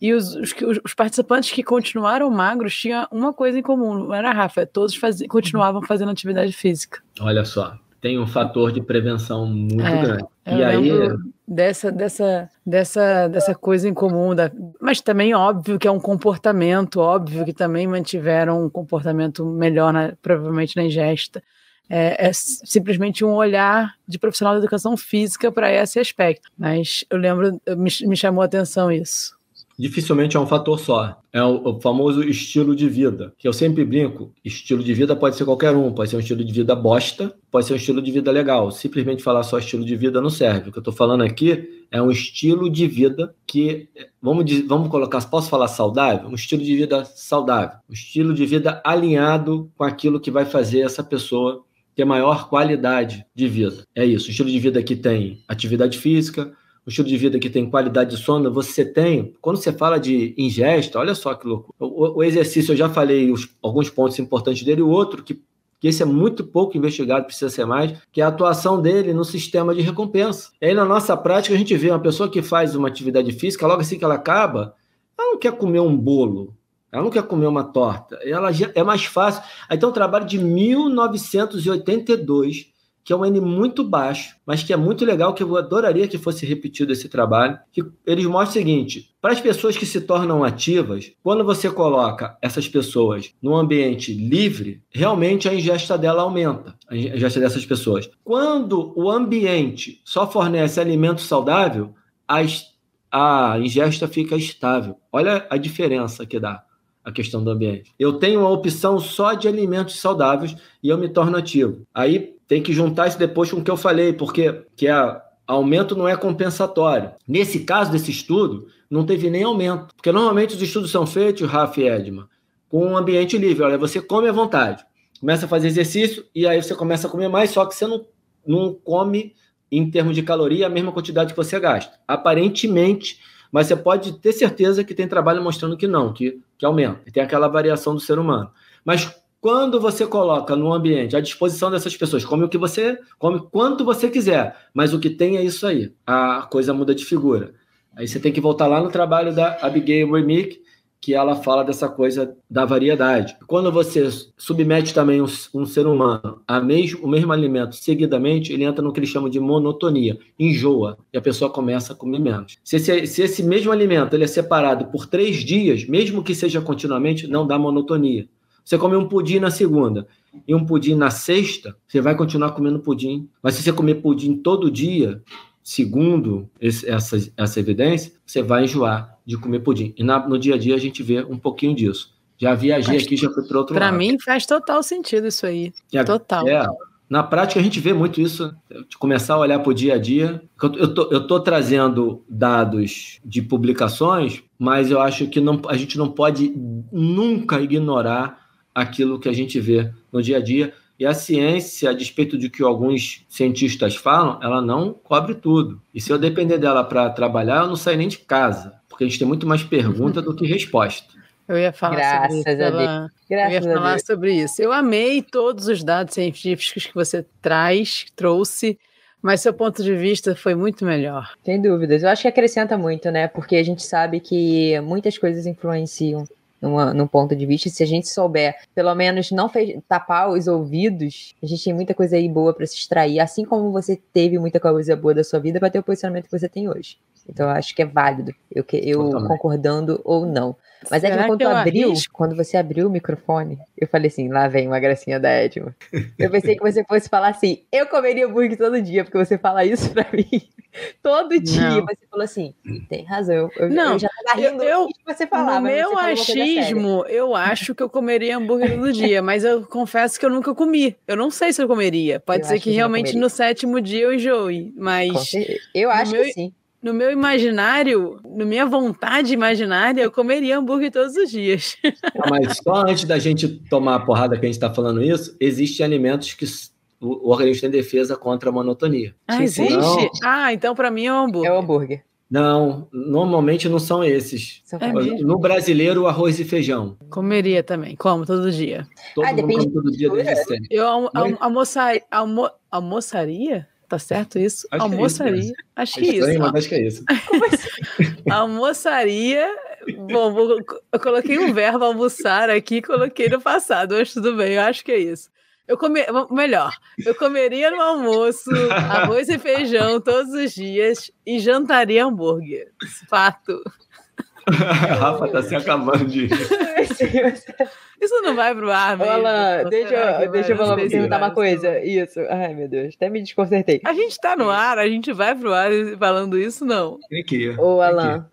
E os, os, os, participantes que continuaram magros tinham uma coisa em comum, não era Rafa, todos faz, continuavam fazendo atividade física. Olha só, tem um fator de prevenção muito é, grande. E aí dessa dessa dessa dessa coisa em comum, da, mas também óbvio que é um comportamento, óbvio que também mantiveram um comportamento melhor, na, provavelmente na ingesta. É, é, simplesmente um olhar de profissional de educação física para esse aspecto. Mas eu lembro, me, me chamou a atenção isso dificilmente é um fator só. É o, famoso estilo de vida, que eu sempre brinco. Estilo de vida pode ser qualquer um, pode ser um estilo de vida bosta, pode ser um estilo de vida legal. Simplesmente falar só estilo de vida não serve. O que eu estou falando aqui é um estilo de vida que, vamos, vamos colocar, posso falar saudável? Um estilo de vida saudável. Um estilo de vida alinhado com aquilo que vai fazer essa pessoa ter maior qualidade de vida. É isso. Um estilo de vida que tem atividade física, um estilo de vida que tem qualidade de sono, você tem. Quando você fala de ingesta, olha só que louco. O, o exercício, eu já falei os, alguns pontos importantes dele, o outro, que, que esse é muito pouco investigado, precisa ser mais, que é a atuação dele no sistema de recompensa. E aí, na nossa prática, a gente vê uma pessoa que faz uma atividade física, logo assim que ela acaba, ela não quer comer um bolo, ela não quer comer uma torta. Ela é mais fácil. Aí tem um trabalho de 1982 que é um N muito baixo, mas que é muito legal, que eu adoraria que fosse repetido esse trabalho, que eles mostram o seguinte, para as pessoas que se tornam ativas, quando você coloca essas pessoas num ambiente livre, realmente a ingesta dela aumenta, a ingesta dessas pessoas. Quando o ambiente só fornece alimento saudável, a, a ingesta fica estável. Olha a diferença que dá a questão do ambiente. Eu tenho a opção só de alimentos saudáveis e eu me torno ativo. Aí tem que juntar isso depois com o que eu falei, porque que é aumento não é compensatório. Nesse caso desse estudo, não teve nem aumento, porque normalmente os estudos são feitos, Rafa e Edman, com um ambiente livre. Olha, você come à vontade, começa a fazer exercício e aí você começa a comer mais, só que você não, não come em termos de caloria a mesma quantidade que você gasta. Aparentemente, mas você pode ter certeza que tem trabalho mostrando que não, que, que aumenta. Tem aquela variação do ser humano. Mas quando você coloca no ambiente à disposição dessas pessoas, come o que você, come quanto você quiser, mas o que tem é isso aí. A coisa muda de figura. Aí você tem que voltar lá no trabalho da Abigail Remick, que ela fala dessa coisa da variedade. Quando você submete também um, um ser humano a mesmo, o mesmo alimento seguidamente, ele entra no que eles chamam de monotonia, enjoa, e a pessoa começa a comer menos. Se esse, se esse mesmo alimento ele é separado por três dias, mesmo que seja continuamente, não dá monotonia. Você come um pudim na segunda e um pudim na sexta, você vai continuar comendo pudim. Mas se você comer pudim todo dia, segundo esse, essa, essa evidência, você vai enjoar de comer pudim. E na, no dia a dia a gente vê um pouquinho disso. Já viajei faz, aqui, já fui para outro pra lado. Para mim faz total sentido isso aí. É, total. É, na prática a gente vê muito isso, de começar a olhar para o dia a dia. Eu tô, eu tô trazendo dados de publicações, mas eu acho que não, a gente não pode nunca ignorar aquilo que a gente vê no dia a dia. E a ciência, a despeito de que alguns cientistas falam, ela não cobre tudo. E se eu depender dela para trabalhar, eu não saio nem de casa, porque a gente tem muito mais pergunta do que resposta. Eu ia falar Graças sobre isso. Ela... Graças eu ia falar sobre isso. Eu amei todos os dados científicos que você traz, trouxe, mas seu ponto de vista foi muito melhor. Sem dúvidas. Eu acho que acrescenta muito, né? Porque a gente sabe que muitas coisas influenciam numa, num ponto de vista. Se a gente souber, pelo menos não fez, tapar os ouvidos, a gente tem muita coisa aí boa para se extrair, assim como você teve muita coisa boa da sua vida para ter o posicionamento que você tem hoje. Então eu acho que é válido, eu, eu concordando ou não. Mas é que quando abriu, arrisco? quando você abriu o microfone, eu falei assim, lá vem uma gracinha da Edma. Eu pensei que você fosse falar assim, eu comeria hambúrguer todo dia, porque você fala isso pra mim todo dia. Não. Você falou assim, tem razão. Eu, não, eu já tava rindo eu, que você falava. No meu achismo, eu acho que eu comeria hambúrguer todo dia, mas eu confesso que eu nunca comi. Eu não sei se eu comeria. Pode eu ser que, que realmente no sétimo dia eu enjoe, mas... Eu acho meu... que sim no meu imaginário, na minha vontade imaginária, eu comeria hambúrguer todos os dias. Não, mas só antes da gente tomar a porrada que a gente está falando isso, existem alimentos que o organismo tem defesa contra a monotonia. Ah, existe? Não... Ah, então para mim é um hambúrguer. É o hambúrguer. Não, normalmente não são esses. É no brasileiro, arroz e feijão. Comeria também, como todo dia. Todo ah, mundo come todo dia desde sempre. Eu almo almoçar, almo almoçaria? Tá certo isso? Acho almoçaria. Que é isso, acho que é isso. Mas acho que é isso. almoçaria. Bom, vou, eu coloquei um verbo almoçar aqui, coloquei no passado, mas tudo bem, eu acho que é isso. Eu comer, melhor, eu comeria no almoço arroz e feijão todos os dias e jantaria hambúrguer. Fato. Rafa tá se acabando de. Isso não vai pro ar, mesmo. Olá, deixa, eu, deixa eu perguntar uma coisa. Isso. Ai, meu Deus, até me desconcertei. A gente tá no ar, a gente vai pro ar falando isso, não. Que Ô, Alan.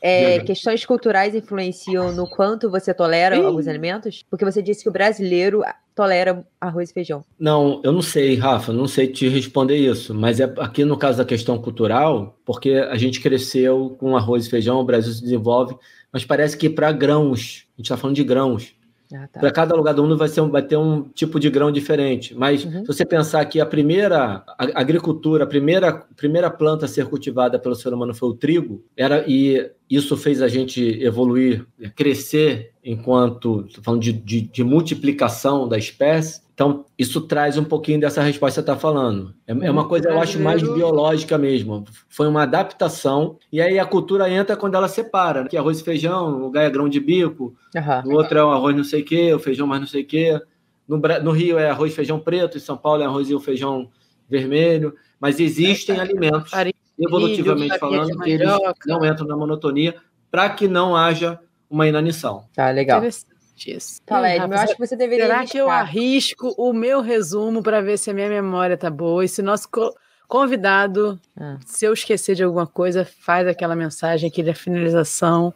É, questões culturais influenciam no quanto você tolera Ih. alguns alimentos? Porque você disse que o brasileiro tolera arroz e feijão. Não, eu não sei, Rafa, não sei te responder isso, mas é aqui no caso da questão cultural, porque a gente cresceu com arroz e feijão, o Brasil se desenvolve, mas parece que para grãos, a gente está falando de grãos, ah, tá. Para cada lugar do mundo vai, ser um, vai ter um tipo de grão diferente. Mas uhum. se você pensar que a primeira agricultura, a primeira, primeira planta a ser cultivada pelo ser humano foi o trigo, era, e isso fez a gente evoluir, crescer enquanto, falando de, de, de multiplicação da espécie, então, isso traz um pouquinho dessa resposta que você está falando. É, é, uma coisa, eu acho, mais biológica mesmo. Foi uma adaptação. E aí a cultura entra quando ela separa. Né? Que arroz e feijão, o lugar é grão de bico, uhum. o outro é um arroz não sei o quê, o feijão mais não sei o quê. No, no Rio é arroz e feijão preto, em São Paulo é arroz e feijão vermelho. Mas existem é, alimentos, evolutivamente falando, que eles não entram na monotonia para que não haja uma inanição. Tá, legal disso. Tá, Ledman, eu acho que você deveria. Será que eu arrisco o meu resumo para ver se a minha memória tá boa? E se nosso convidado, ah. se eu esquecer de alguma coisa, faz aquela mensagem, aquela finalização.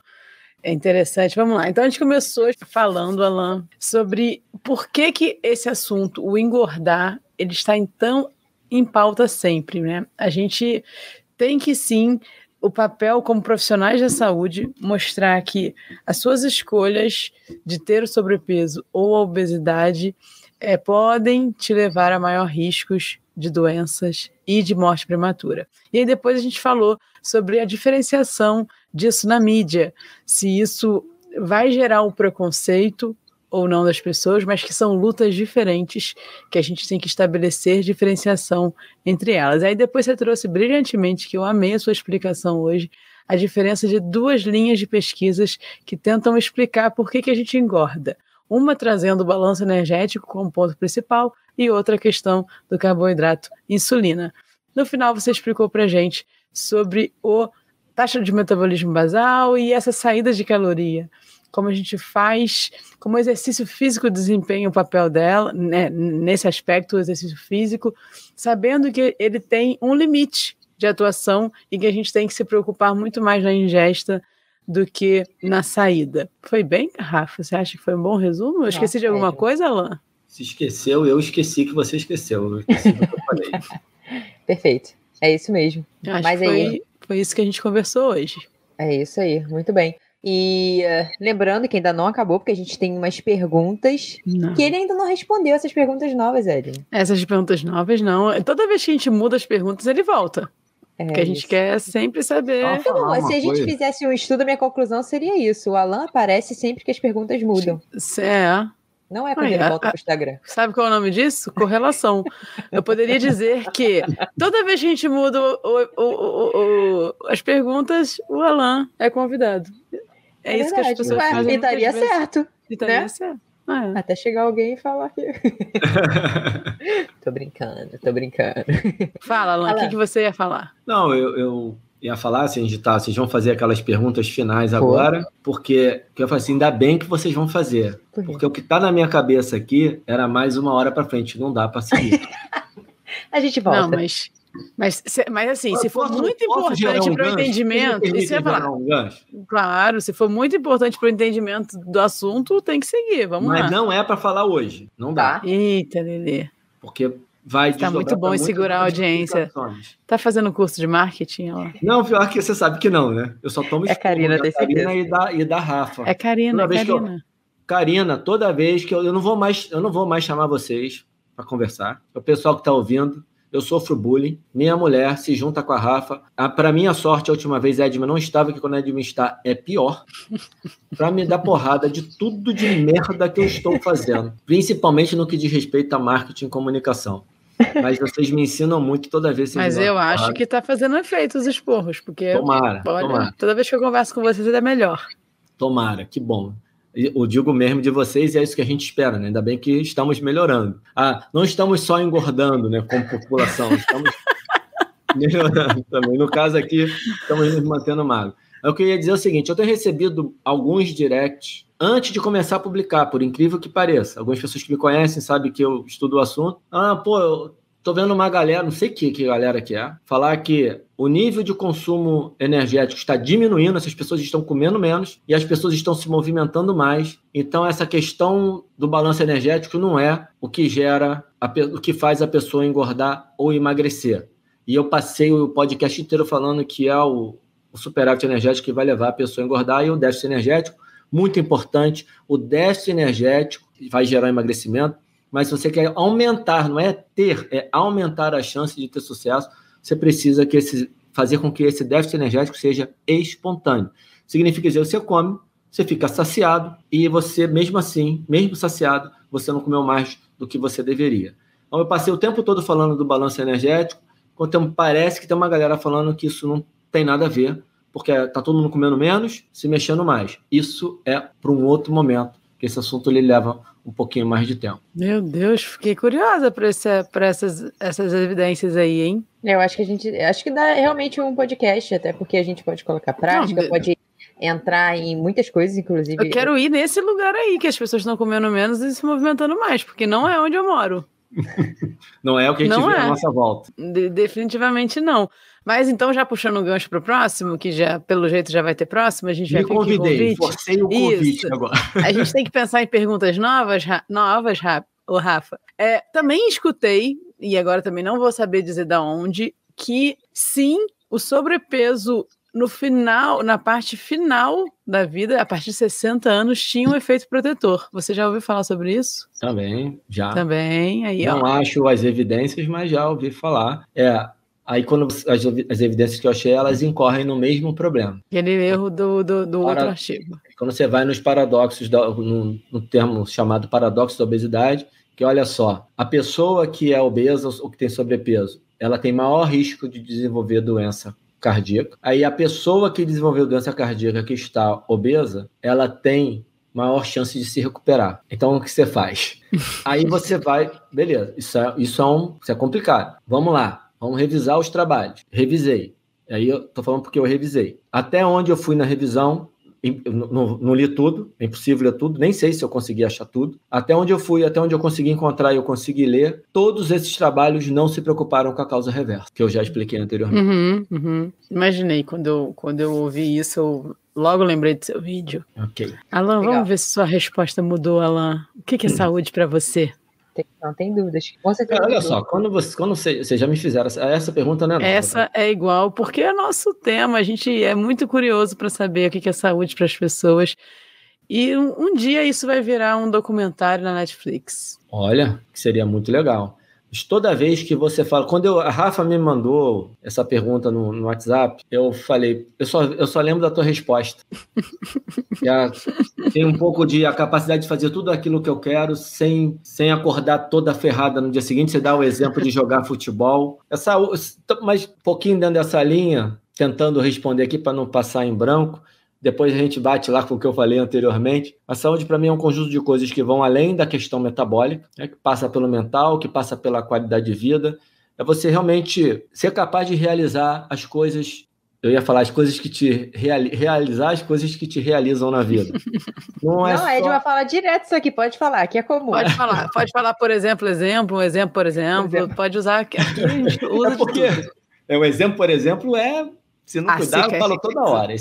É interessante. Vamos lá. Então a gente começou falando, Alan, sobre por que que esse assunto, o engordar, ele está em tão em pauta sempre, né? A gente tem que sim o papel como profissionais da saúde mostrar que as suas escolhas de ter o sobrepeso ou a obesidade é, podem te levar a maior riscos de doenças e de morte prematura. E aí depois a gente falou sobre a diferenciação disso na mídia, se isso vai gerar o preconceito ou não das pessoas, mas que são lutas diferentes que a gente tem que estabelecer diferenciação entre elas. Aí depois você trouxe brilhantemente, que eu amei a sua explicação hoje, a diferença de duas linhas de pesquisas que tentam explicar por que, que a gente engorda. Uma trazendo o balanço energético como ponto principal e outra a questão do carboidrato insulina. No final, você explicou para gente sobre o taxa de metabolismo basal e essa saída de caloria como a gente faz, como o exercício físico desempenha o papel dela, né, nesse aspecto, o exercício físico, sabendo que ele tem um limite de atuação e que a gente tem que se preocupar muito mais na ingesta do que na saída. Foi bem, Rafa? Você acha que foi um bom resumo? Eu esqueci de alguma coisa, Alain? Se esqueceu, eu esqueci que você esqueceu. Eu esqueci que eu falei. Perfeito. É isso mesmo. Acho Mas foi, aí... foi isso que a gente conversou hoje. É isso aí, muito bem. E uh, lembrando que ainda não acabou, porque a gente tem umas perguntas não. que ele ainda não respondeu essas perguntas novas, Ed. Essas perguntas novas, não. Toda vez que a gente muda as perguntas, ele volta. É porque a gente quer sempre saber. Então, se a gente coisa. fizesse um estudo, minha conclusão seria isso. O Alan aparece sempre que as perguntas mudam. É. Não é quando Ai, ele volta para o Instagram. Sabe qual é o nome disso? Correlação. Eu poderia dizer que toda vez que a gente muda o, o, o, as perguntas, o Alan é convidado. É, é isso verdade. que as pessoas Ué, fazem. E daria certo. E daria né? certo. Ah, é. Até chegar alguém e falar que. tô brincando, tô brincando. Fala, Alan, o que, que você ia falar? Não, eu, eu ia falar assim, de tá, vocês vão fazer aquelas perguntas finais agora, porque que eu falei assim, ainda bem que vocês vão fazer. Porque o que tá na minha cabeça aqui era mais uma hora para frente, não dá para seguir. A gente volta. Não, mas mas, mas assim, se for posso, muito importante um para o entendimento, isso é falar. Um claro, se for muito importante para o entendimento do assunto, tem que seguir. Vamos mas lá. não é para falar hoje. Não dá. Eita, Lelê. Porque vai Está muito bom em segurar a audiência. Tá fazendo curso de marketing? Ó. Não, pior que você sabe que não, né? Eu só tomo É Karina, da Karina e da, e da Rafa. É Karina, toda é Karina. Eu, Karina, toda vez que eu, eu não vou mais, eu não vou mais chamar vocês para conversar. O pessoal que está ouvindo, eu sofro bullying. Minha mulher se junta com a Rafa. Ah, Para minha sorte, a última vez Edma não estava, que quando a Edma está é pior. Para me dar porrada de tudo de merda que eu estou fazendo. Principalmente no que diz respeito a marketing e comunicação. Mas vocês me ensinam muito toda vez. Mas eu acho que está fazendo efeito os esporros, porque tomara, olha, tomara. toda vez que eu converso com vocês é melhor. Tomara, que bom eu digo mesmo de vocês, e é isso que a gente espera, né? Ainda bem que estamos melhorando. Ah, não estamos só engordando, né, como população, estamos melhorando também. No caso aqui, estamos nos mantendo magro. Eu queria dizer o seguinte: eu tenho recebido alguns directs antes de começar a publicar, por incrível que pareça. Algumas pessoas que me conhecem sabem que eu estudo o assunto. Ah, pô, eu Tô vendo uma galera, não sei que, que galera que é, falar que o nível de consumo energético está diminuindo, essas pessoas estão comendo menos e as pessoas estão se movimentando mais. Então, essa questão do balanço energético não é o que gera, a, o que faz a pessoa engordar ou emagrecer. E eu passei o podcast inteiro falando que é o, o superávit energético que vai levar a pessoa a engordar e o déficit energético, muito importante. O déficit energético vai gerar emagrecimento mas se você quer aumentar, não é ter, é aumentar a chance de ter sucesso, você precisa que esse, fazer com que esse déficit energético seja espontâneo. Significa dizer, você come, você fica saciado e você, mesmo assim, mesmo saciado, você não comeu mais do que você deveria. Então, eu passei o tempo todo falando do balanço energético, quando parece que tem uma galera falando que isso não tem nada a ver, porque está todo mundo comendo menos, se mexendo mais. Isso é para um outro momento, que esse assunto ele leva um pouquinho mais de tempo. Meu Deus, fiquei curiosa para essa, essas, essas evidências aí, hein? Eu acho que a gente. Acho que dá realmente um podcast, até porque a gente pode colocar prática, Não, pode entrar em muitas coisas, inclusive. Eu quero ir nesse lugar aí, que as pessoas estão comendo menos e se movimentando mais, porque não é onde eu moro. não é o que a gente não vê é. à nossa volta. De, definitivamente não. Mas então, já puxando o gancho para o próximo, que já, pelo jeito, já vai ter próximo, a gente Me vai convidei, forcei o convite Isso. agora. A gente tem que pensar em perguntas novas, novas, o Rafa. É, também escutei, e agora também não vou saber dizer da onde, que sim, o sobrepeso no final, na parte final da vida, a partir de 60 anos, tinha um efeito protetor. Você já ouviu falar sobre isso? Também, já. Também, aí Não ó. acho as evidências, mas já ouvi falar. É, Aí, quando as, as, evidências que eu achei, elas incorrem no mesmo problema. Aquele erro do, do, do Para, outro artigo. Quando você vai nos paradoxos, da, no, no, termo chamado paradoxo da obesidade, que olha só, a pessoa que é obesa ou que tem sobrepeso, ela tem maior risco de desenvolver doença cardíaca. Aí a pessoa que desenvolveu doença cardíaca que está obesa, ela tem maior chance de se recuperar. Então, o que você faz? Aí você vai, beleza, isso é, isso é, um, isso é complicado. Vamos lá, vamos revisar os trabalhos. Revisei. Aí eu tô falando porque eu revisei. Até onde eu fui na revisão, não, não, li tudo, é impossível ler tudo, nem sei se eu consegui achar tudo. Até onde eu fui, até onde eu consegui encontrar e eu consegui ler, todos esses trabalhos não se preocuparam com a causa reversa, que eu já expliquei anteriormente. Uhum, uhum. Imaginei, quando eu, quando eu ouvi isso, eu logo lembrei do seu vídeo. Ok. Alan, Legal. vamos ver se sua resposta mudou, Alan. O que, que é hum. saúde para você? Tem, não tem dúvidas. Com certeza. olha só, quando você, quando você, você já me fizeram essa, essa pergunta, né? Essa é igual, porque é nosso tema. A gente é muito curioso para saber o que é saúde para as pessoas. E um, um, dia isso vai virar um documentário na Netflix. Olha, que seria muito legal toda vez que você fala. Quando eu, a Rafa me mandou essa pergunta no, no WhatsApp, eu falei, eu só, eu só lembro da tua resposta. tem um pouco de a capacidade de fazer tudo aquilo que eu quero sem, sem acordar toda ferrada no dia seguinte. Você dá o exemplo de jogar futebol. Essa, mas um pouquinho dentro dessa linha, tentando responder aqui para não passar em branco depois a gente bate lá com o que eu falei anteriormente. A saúde, para mim, é um conjunto de coisas que vão além da questão metabólica, né, que passa pelo mental, que passa pela qualidade de vida. É você realmente ser capaz de realizar as coisas. Eu ia falar as coisas que te reali realizar as coisas que te realizam na vida. Não, é Não só... a Ed vai falar direto isso aqui, pode falar, que é comum. Pode falar, pode falar, por exemplo, exemplo, um exemplo, por exemplo, por exemplo. pode usar aqui, aqui a gente usa é porque, é, o exemplo, por exemplo, é se não cuidar, eu falo toda hora. É,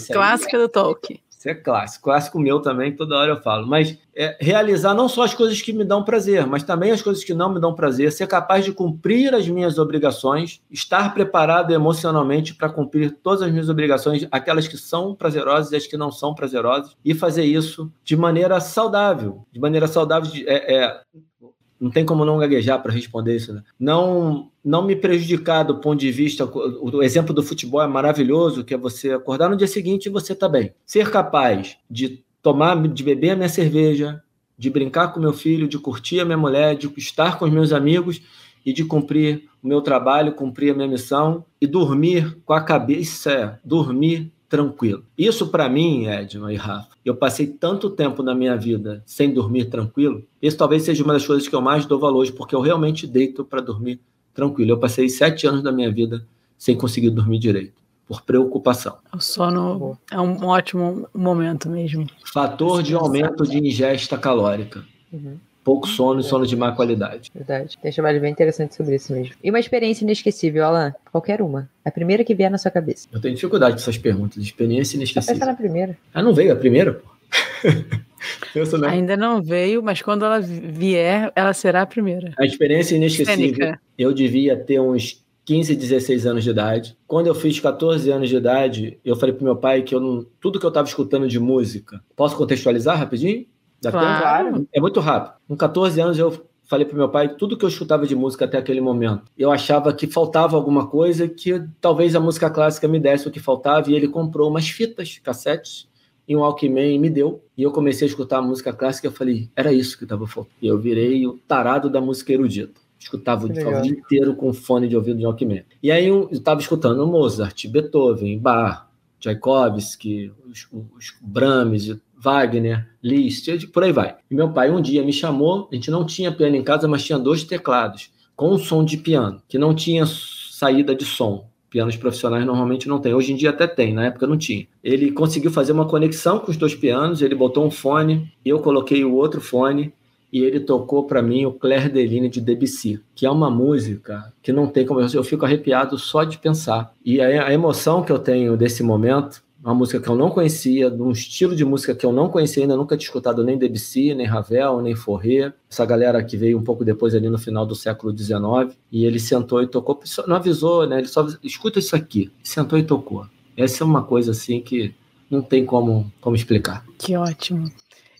do Tolkien. Isso é clássico. Clássico meu também, toda hora eu falo. Mas é, realizar não só as coisas que me dão prazer, mas também as coisas que não me dão prazer. Ser capaz de cumprir as minhas obrigações, estar preparado emocionalmente para cumprir todas as minhas obrigações, aquelas que são prazerosas e as que não são prazerosas, e fazer isso de maneira saudável. De maneira saudável, de, é, é não tem como não gaguejar para responder isso. Né? Não, não me prejudicar do ponto de vista. O exemplo do futebol é maravilhoso, que é você acordar no dia seguinte e você tá bem. Ser capaz de tomar, de beber a minha cerveja, de brincar com meu filho, de curtir a minha mulher, de estar com os meus amigos e de cumprir o meu trabalho, cumprir a minha missão e dormir com a cabeça, dormir tranquilo. Isso para mim, Edna e Rafa, eu passei tanto tempo na minha vida sem dormir tranquilo. Isso talvez seja uma das coisas que eu mais dou valor hoje, porque eu realmente deito para dormir tranquilo. Eu passei sete anos da minha vida sem conseguir dormir direito, por preocupação. O sono é um ótimo momento mesmo. Fator de aumento de ingesta calórica. Uhum pouco sono e sono de má qualidade. Verdade. Tem chamado bem interessante sobre isso mesmo. E uma experiência inesquecível, Alan? Qualquer uma. A primeira que vier na sua cabeça. Eu tenho dificuldade com essas perguntas. Experiência inesquecível. Pensa na primeira. Ah, não veio a primeira, pô? Pensa, né? Ainda não veio, mas quando ela vier, ela será a primeira. A experiência inesquecível. Cênica. Eu devia ter uns 15, 16 anos de idade. Quando eu fiz 14 anos de idade, eu falei pro meu pai que eu não, tudo que eu estava escutando de música. Posso contextualizar rapidinho? Dá claro. Tempo? É muito rápido. Com 14 anos eu falei para meu pai tudo que eu escutava de música até aquele momento. Eu achava que faltava alguma coisa que talvez a música clássica me desse o que faltava e ele comprou umas fitas, cassetes e um Walkman e me deu. E eu comecei a escutar a música clássica e eu falei, era isso que estava faltando. E eu virei o tarado da música erudita. Escutava o dia inteiro com fone de ouvido de Walkman. E aí eu estava escutando Mozart, Beethoven, Bach, Tchaikovsky, os, os Brahms, Wagner, Liszt, por aí vai. E meu pai um dia me chamou, a gente não tinha piano em casa, mas tinha dois teclados com um som de piano, que não tinha saída de som. Pianos profissionais normalmente não tem. Hoje em dia até tem, na época não tinha. Ele conseguiu fazer uma conexão com os dois pianos, ele botou um fone, eu coloquei o outro fone e ele tocou para mim o Claire de Lune de Debussy, que é uma música que não tem como eu fico arrepiado só de pensar. E a emoção que eu tenho desse momento uma música que eu não conhecia, de um estilo de música que eu não conhecia, ainda nunca tinha escutado nem Debussy, nem Ravel, nem Forré. Essa galera que veio um pouco depois ali no final do século XIX, e ele sentou e tocou, não avisou, né? Ele só escuta isso aqui, sentou e tocou. Essa é uma coisa assim que não tem como, como explicar. Que ótimo.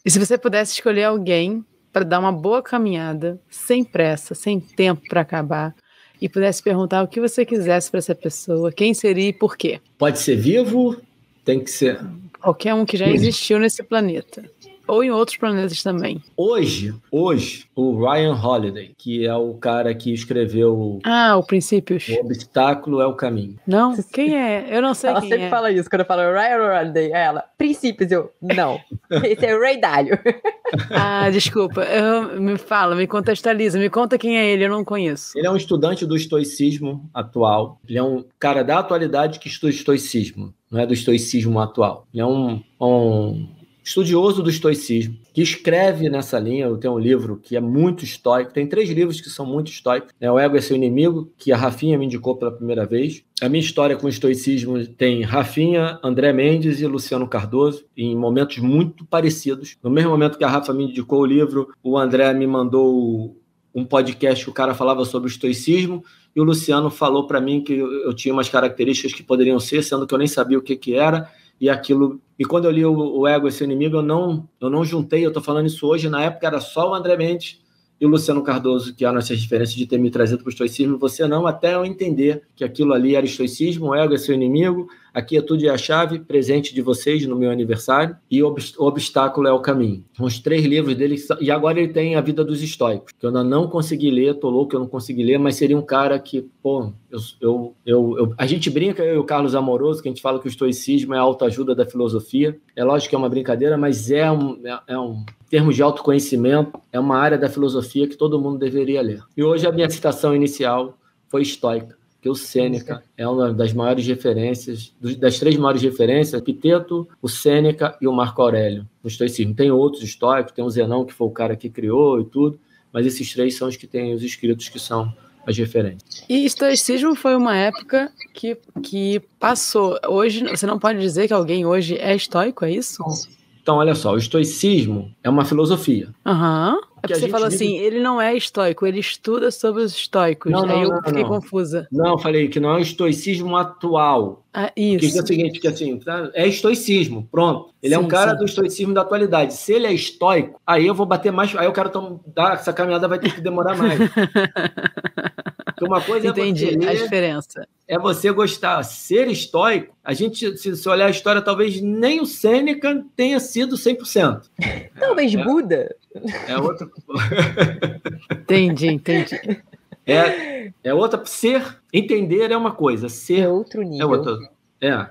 E se você pudesse escolher alguém para dar uma boa caminhada, sem pressa, sem tempo para acabar, e pudesse perguntar o que você quisesse para essa pessoa, quem seria e por quê? Pode ser vivo, tem que ser. Qualquer um que já existiu nesse planeta. ou em outros planetas também. Hoje, hoje, o Ryan Holiday, que é o cara que escreveu. Ah, o Princípios. O obstáculo é o caminho. Não? Quem é? Eu não sei ela quem sempre é. fala isso quando eu falo Ryan Holiday. Ela, princípios, eu, não. Esse é o Ray Dalio. Ah, desculpa. Eu, me fala, me contextualiza, me conta quem é ele, eu não conheço. Ele é um estudante do estoicismo atual. Ele é um cara da atualidade que estuda estoicismo, não é do estoicismo atual. É um, um estudioso do estoicismo, que escreve nessa linha. Eu tenho um livro que é muito estoico. Tem três livros que são muito estoicos. É O Ego é Seu Inimigo, que a Rafinha me indicou pela primeira vez. A minha história com o estoicismo tem Rafinha, André Mendes e Luciano Cardoso, em momentos muito parecidos. No mesmo momento que a Rafa me indicou o livro, o André me mandou um podcast que o cara falava sobre o estoicismo e o Luciano falou para mim que eu tinha umas características que poderiam ser, sendo que eu nem sabia o que, que era e aquilo. E quando eu li o, o Ego esse inimigo, eu não, eu não juntei. Eu estou falando isso hoje. Na época era só o André Mendes e o Luciano Cardoso, que eram essas diferenças de ter me trazido para o estoicismo. Você não, até eu entender que aquilo ali era estoicismo, o ego é seu inimigo. Aqui é tudo e a chave, presente de vocês no meu aniversário, e o obstáculo é o caminho. Os três livros dele, e agora ele tem A Vida dos Estoicos, que eu ainda não consegui ler, tô louco eu não consegui ler, mas seria um cara que, pô, eu, eu, eu, eu a gente brinca, eu e o Carlos Amoroso, que a gente fala que o estoicismo é a autoajuda da filosofia. É lógico que é uma brincadeira, mas é um, é, é um termos de autoconhecimento, é uma área da filosofia que todo mundo deveria ler. E hoje a minha citação inicial foi estoica que o Sêneca é uma das maiores referências, das três maiores referências, Epiteto, o Sêneca e o Marco Aurélio, no estoicismo. Tem outros históricos, tem o Zenão, que foi o cara que criou e tudo, mas esses três são os que têm os escritos que são as referências. E estoicismo foi uma época que, que passou. Hoje, você não pode dizer que alguém hoje é estoico, é isso? Então, olha só, o estoicismo é uma filosofia. Aham. Uhum. É você falou vive... assim, ele não é estoico, ele estuda sobre os estoicos. Não, não, Aí eu não, fiquei não. confusa. Não, falei que não é o estoicismo atual. Ah, isso. Que é o seguinte, que assim, é estoicismo, pronto. Ele sim, é um cara sim. do estoicismo da atualidade. Se ele é estoico, aí eu vou bater mais, aí eu quero dar, essa caminhada vai ter que demorar mais. Porque uma coisa Entendi é você a diferença. É você gostar. Ser estoico, a gente, se, se olhar a história, talvez nem o Sêneca tenha sido 100%. Talvez é, Buda. É outro. entendi, entendi. É, é outra. Ser, entender é uma coisa. Ser é outro nível. É outro. É.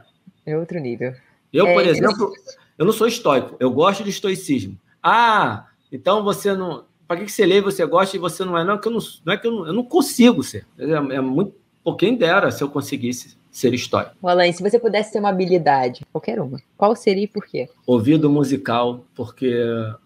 É outro nível. Eu, é, por exemplo, eu não sou estoico. Eu gosto de estoicismo. Ah, então você não. Para que você lê você gosta e você não é? Não, que eu não, não é que eu não, eu não consigo ser. É, é muito. Quem dera se eu conseguisse ser estoico. Alain, se você pudesse ter uma habilidade, qualquer uma, qual seria e por quê? Ouvido musical, porque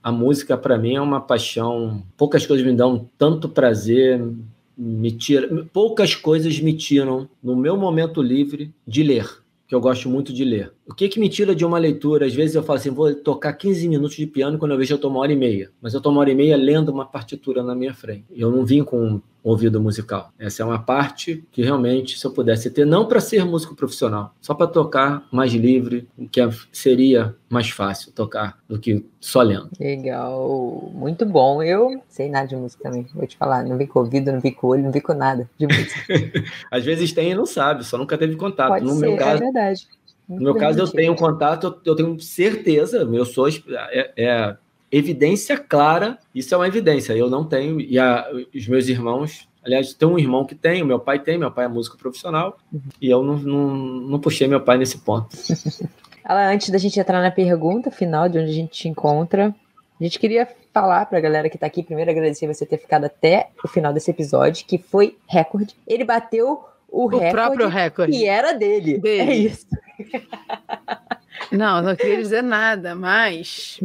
a música para mim é uma paixão. Poucas coisas me dão tanto prazer, me tira, poucas coisas me tiram no meu momento livre de ler, que eu gosto muito de ler. O que que me tira de uma leitura? Às vezes eu falo assim, vou tocar 15 minutos de piano quando eu vejo eu tô uma hora e meia, mas eu tô uma hora e meia lendo uma partitura na minha frente. Eu não vim com ouvido musical. Essa é uma parte que realmente, se eu pudesse ter, não para ser músico profissional, só para tocar mais livre, que seria mais fácil tocar do que só lendo. Legal, muito bom. Eu sei nada de música também, vou te falar. Não vi com ouvido, não vi com olho, não vi com nada de música. Às vezes tem e não sabe, só nunca teve contato. Pode no ser, meu caso, é verdade. Muito no meu caso, eu tenho contato, eu tenho certeza, eu sou é, é evidência clara, isso é uma evidência, eu não tenho, e a, os meus irmãos, aliás, tem um irmão que tem, o meu pai tem, meu pai é músico profissional, uhum. e eu não, não, não puxei meu pai nesse ponto. Antes da gente entrar na pergunta final, de onde a gente te encontra, a gente queria falar para a galera que está aqui, primeiro agradecer você ter ficado até o final desse episódio, que foi recorde. Ele bateu o, o recorde, próprio recorde que era dele. dele. É isso. Não, não queria dizer nada, mas.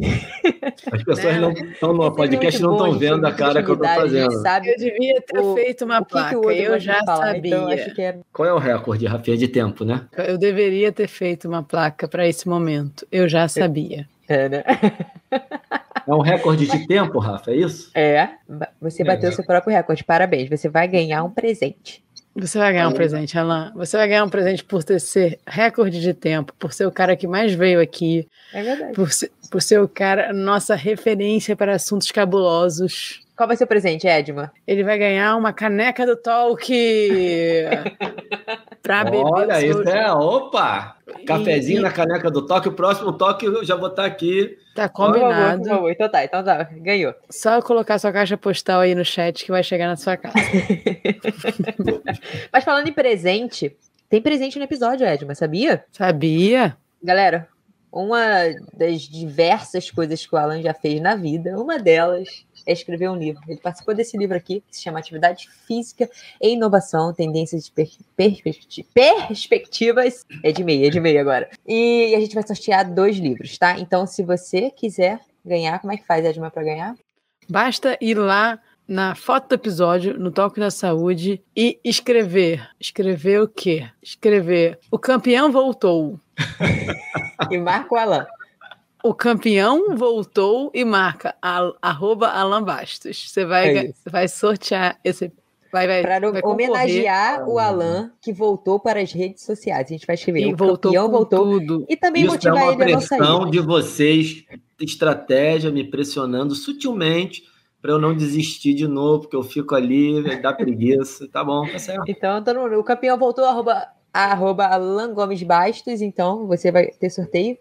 As pessoas né? não estão no podcast, não estão vendo a cara que eu estou fazendo. Sabe eu devia ter o, feito uma placa, eu já falar, sabia. Então era... Qual é o recorde, Rafinha, de tempo, né? Eu deveria ter feito uma placa para esse momento. Eu já sabia. É, né? É um recorde de tempo, Rafa, é isso? É. Você bateu é. seu próprio recorde. Parabéns. Você vai ganhar um presente. Você vai ganhar um presente, Alan. Você vai ganhar um presente por ter ser recorde de tempo, por ser o cara que mais veio aqui. É verdade. Por ser, por ser o cara, nossa referência para assuntos cabulosos. Qual vai ser o presente, Edma? Ele vai ganhar uma caneca do Talk. pra beber. Olha, isso é. Opa! Cafezinho e, na caneca do toque. O próximo toque eu já vou estar tá aqui. Tá combinado. Por favor, Então tá, então tá. Ganhou. Só colocar sua caixa postal aí no chat que vai chegar na sua casa. Mas falando em presente, tem presente no episódio, Edma, sabia? Sabia. Galera, uma das diversas coisas que o Alan já fez na vida, uma delas é escrever um livro. Ele participou desse livro aqui, que se chama Atividade Física e Inovação, Tendências de per perspecti Perspectivas. É de meia, é de meia agora. E a gente vai sortear dois livros, tá? Então, se você quiser ganhar, como é que faz, Edma, para ganhar? Basta ir lá na foto do episódio, no Toque da Saúde, e escrever. Escrever o quê? Escrever. O campeão voltou. e marca o Alan. O campeão voltou e marca a, arroba Alan Bastos. Você vai, é vai sortear esse. Vai, vai, para vai homenagear o Alan que voltou para as redes sociais. A gente vai escrever. E o voltou campeão voltou. Tudo. E também Isso motivar é uma ele a não sair. de vocês, estratégia, me pressionando sutilmente para eu não desistir de novo, porque eu fico ali, dá preguiça. Tá bom, tá certo. Então, o campeão voltou, arroba, arroba Alan Gomes Bastos, então você vai ter sorteio.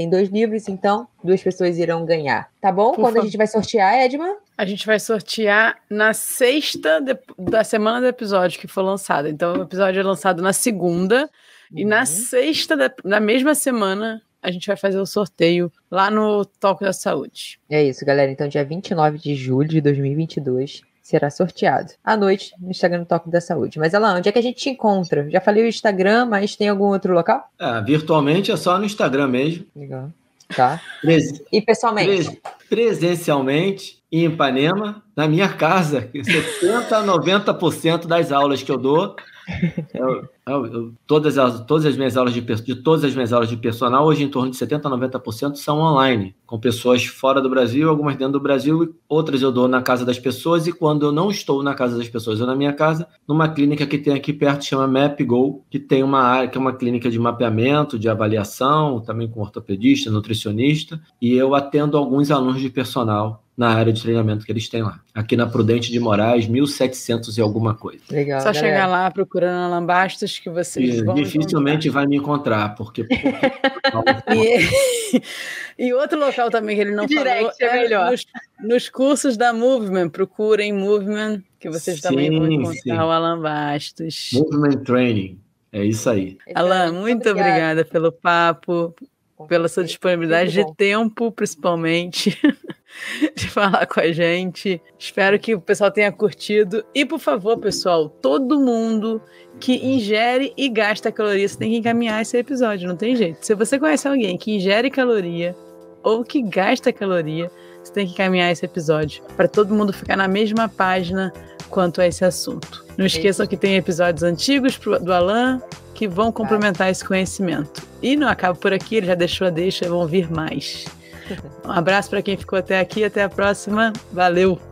Tem dois livros, então duas pessoas irão ganhar. Tá bom? Por Quando favor. a gente vai sortear, Edma? A gente vai sortear na sexta de, da semana do episódio que foi lançado. Então, o episódio é lançado na segunda. Uhum. E na uhum. sexta da, na mesma semana a gente vai fazer o sorteio lá no Toque da Saúde. É isso, galera. Então, dia 29 de julho de 2022 será sorteado à noite no Instagram do Toque da Saúde. Mas, Alain, onde é que a gente te encontra? Já falei o Instagram, mas tem algum outro local? É, virtualmente é só no Instagram mesmo. Legal. Tá. E pessoalmente? Pres... Presencialmente, em Ipanema, na minha casa. 70% a 90% das aulas que eu dou eu, eu, eu, todas, as, todas as minhas aulas de, de todas as minhas aulas de personal, hoje em torno de 70% a 90% são online, com pessoas fora do Brasil, algumas dentro do Brasil, outras eu dou na casa das pessoas, e quando eu não estou na casa das pessoas ou na minha casa, numa clínica que tem aqui perto, chama MapGo, que tem uma área, que é uma clínica de mapeamento, de avaliação, também com ortopedista, nutricionista, e eu atendo alguns alunos de personal na área de treinamento que eles têm lá. Aqui na Prudente de Moraes, 1700 e alguma coisa. Legal. Só galera. chegar lá procurando Alan Bastos que vocês e, vão Dificilmente encontrar. vai me encontrar, porque... e, e, outro local também que ele não Direct, falou é, é melhor. Nos, nos, cursos da Movement, procurem Movement, que vocês sim, também vão encontrar sim. o Alan Bastos. Movement Training, é isso aí. Alan, muito obrigada, obrigada pelo papo, pela sua disponibilidade de tempo, principalmente. de falar com a gente. Espero que o pessoal tenha curtido. E, por favor, pessoal, todo mundo que ingere e gasta caloria, você tem que encaminhar esse episódio, não tem jeito. Se você conhece alguém que ingere caloria ou que gasta caloria, você tem que encaminhar esse episódio para todo mundo ficar na mesma página quanto a esse assunto. Não esqueçam que tem episódios antigos do Alan que vão complementar esse conhecimento. E não acaba por aqui, ele já deixou a deixa, vão vir mais. Um abraço para quem ficou até aqui, até a próxima. Valeu!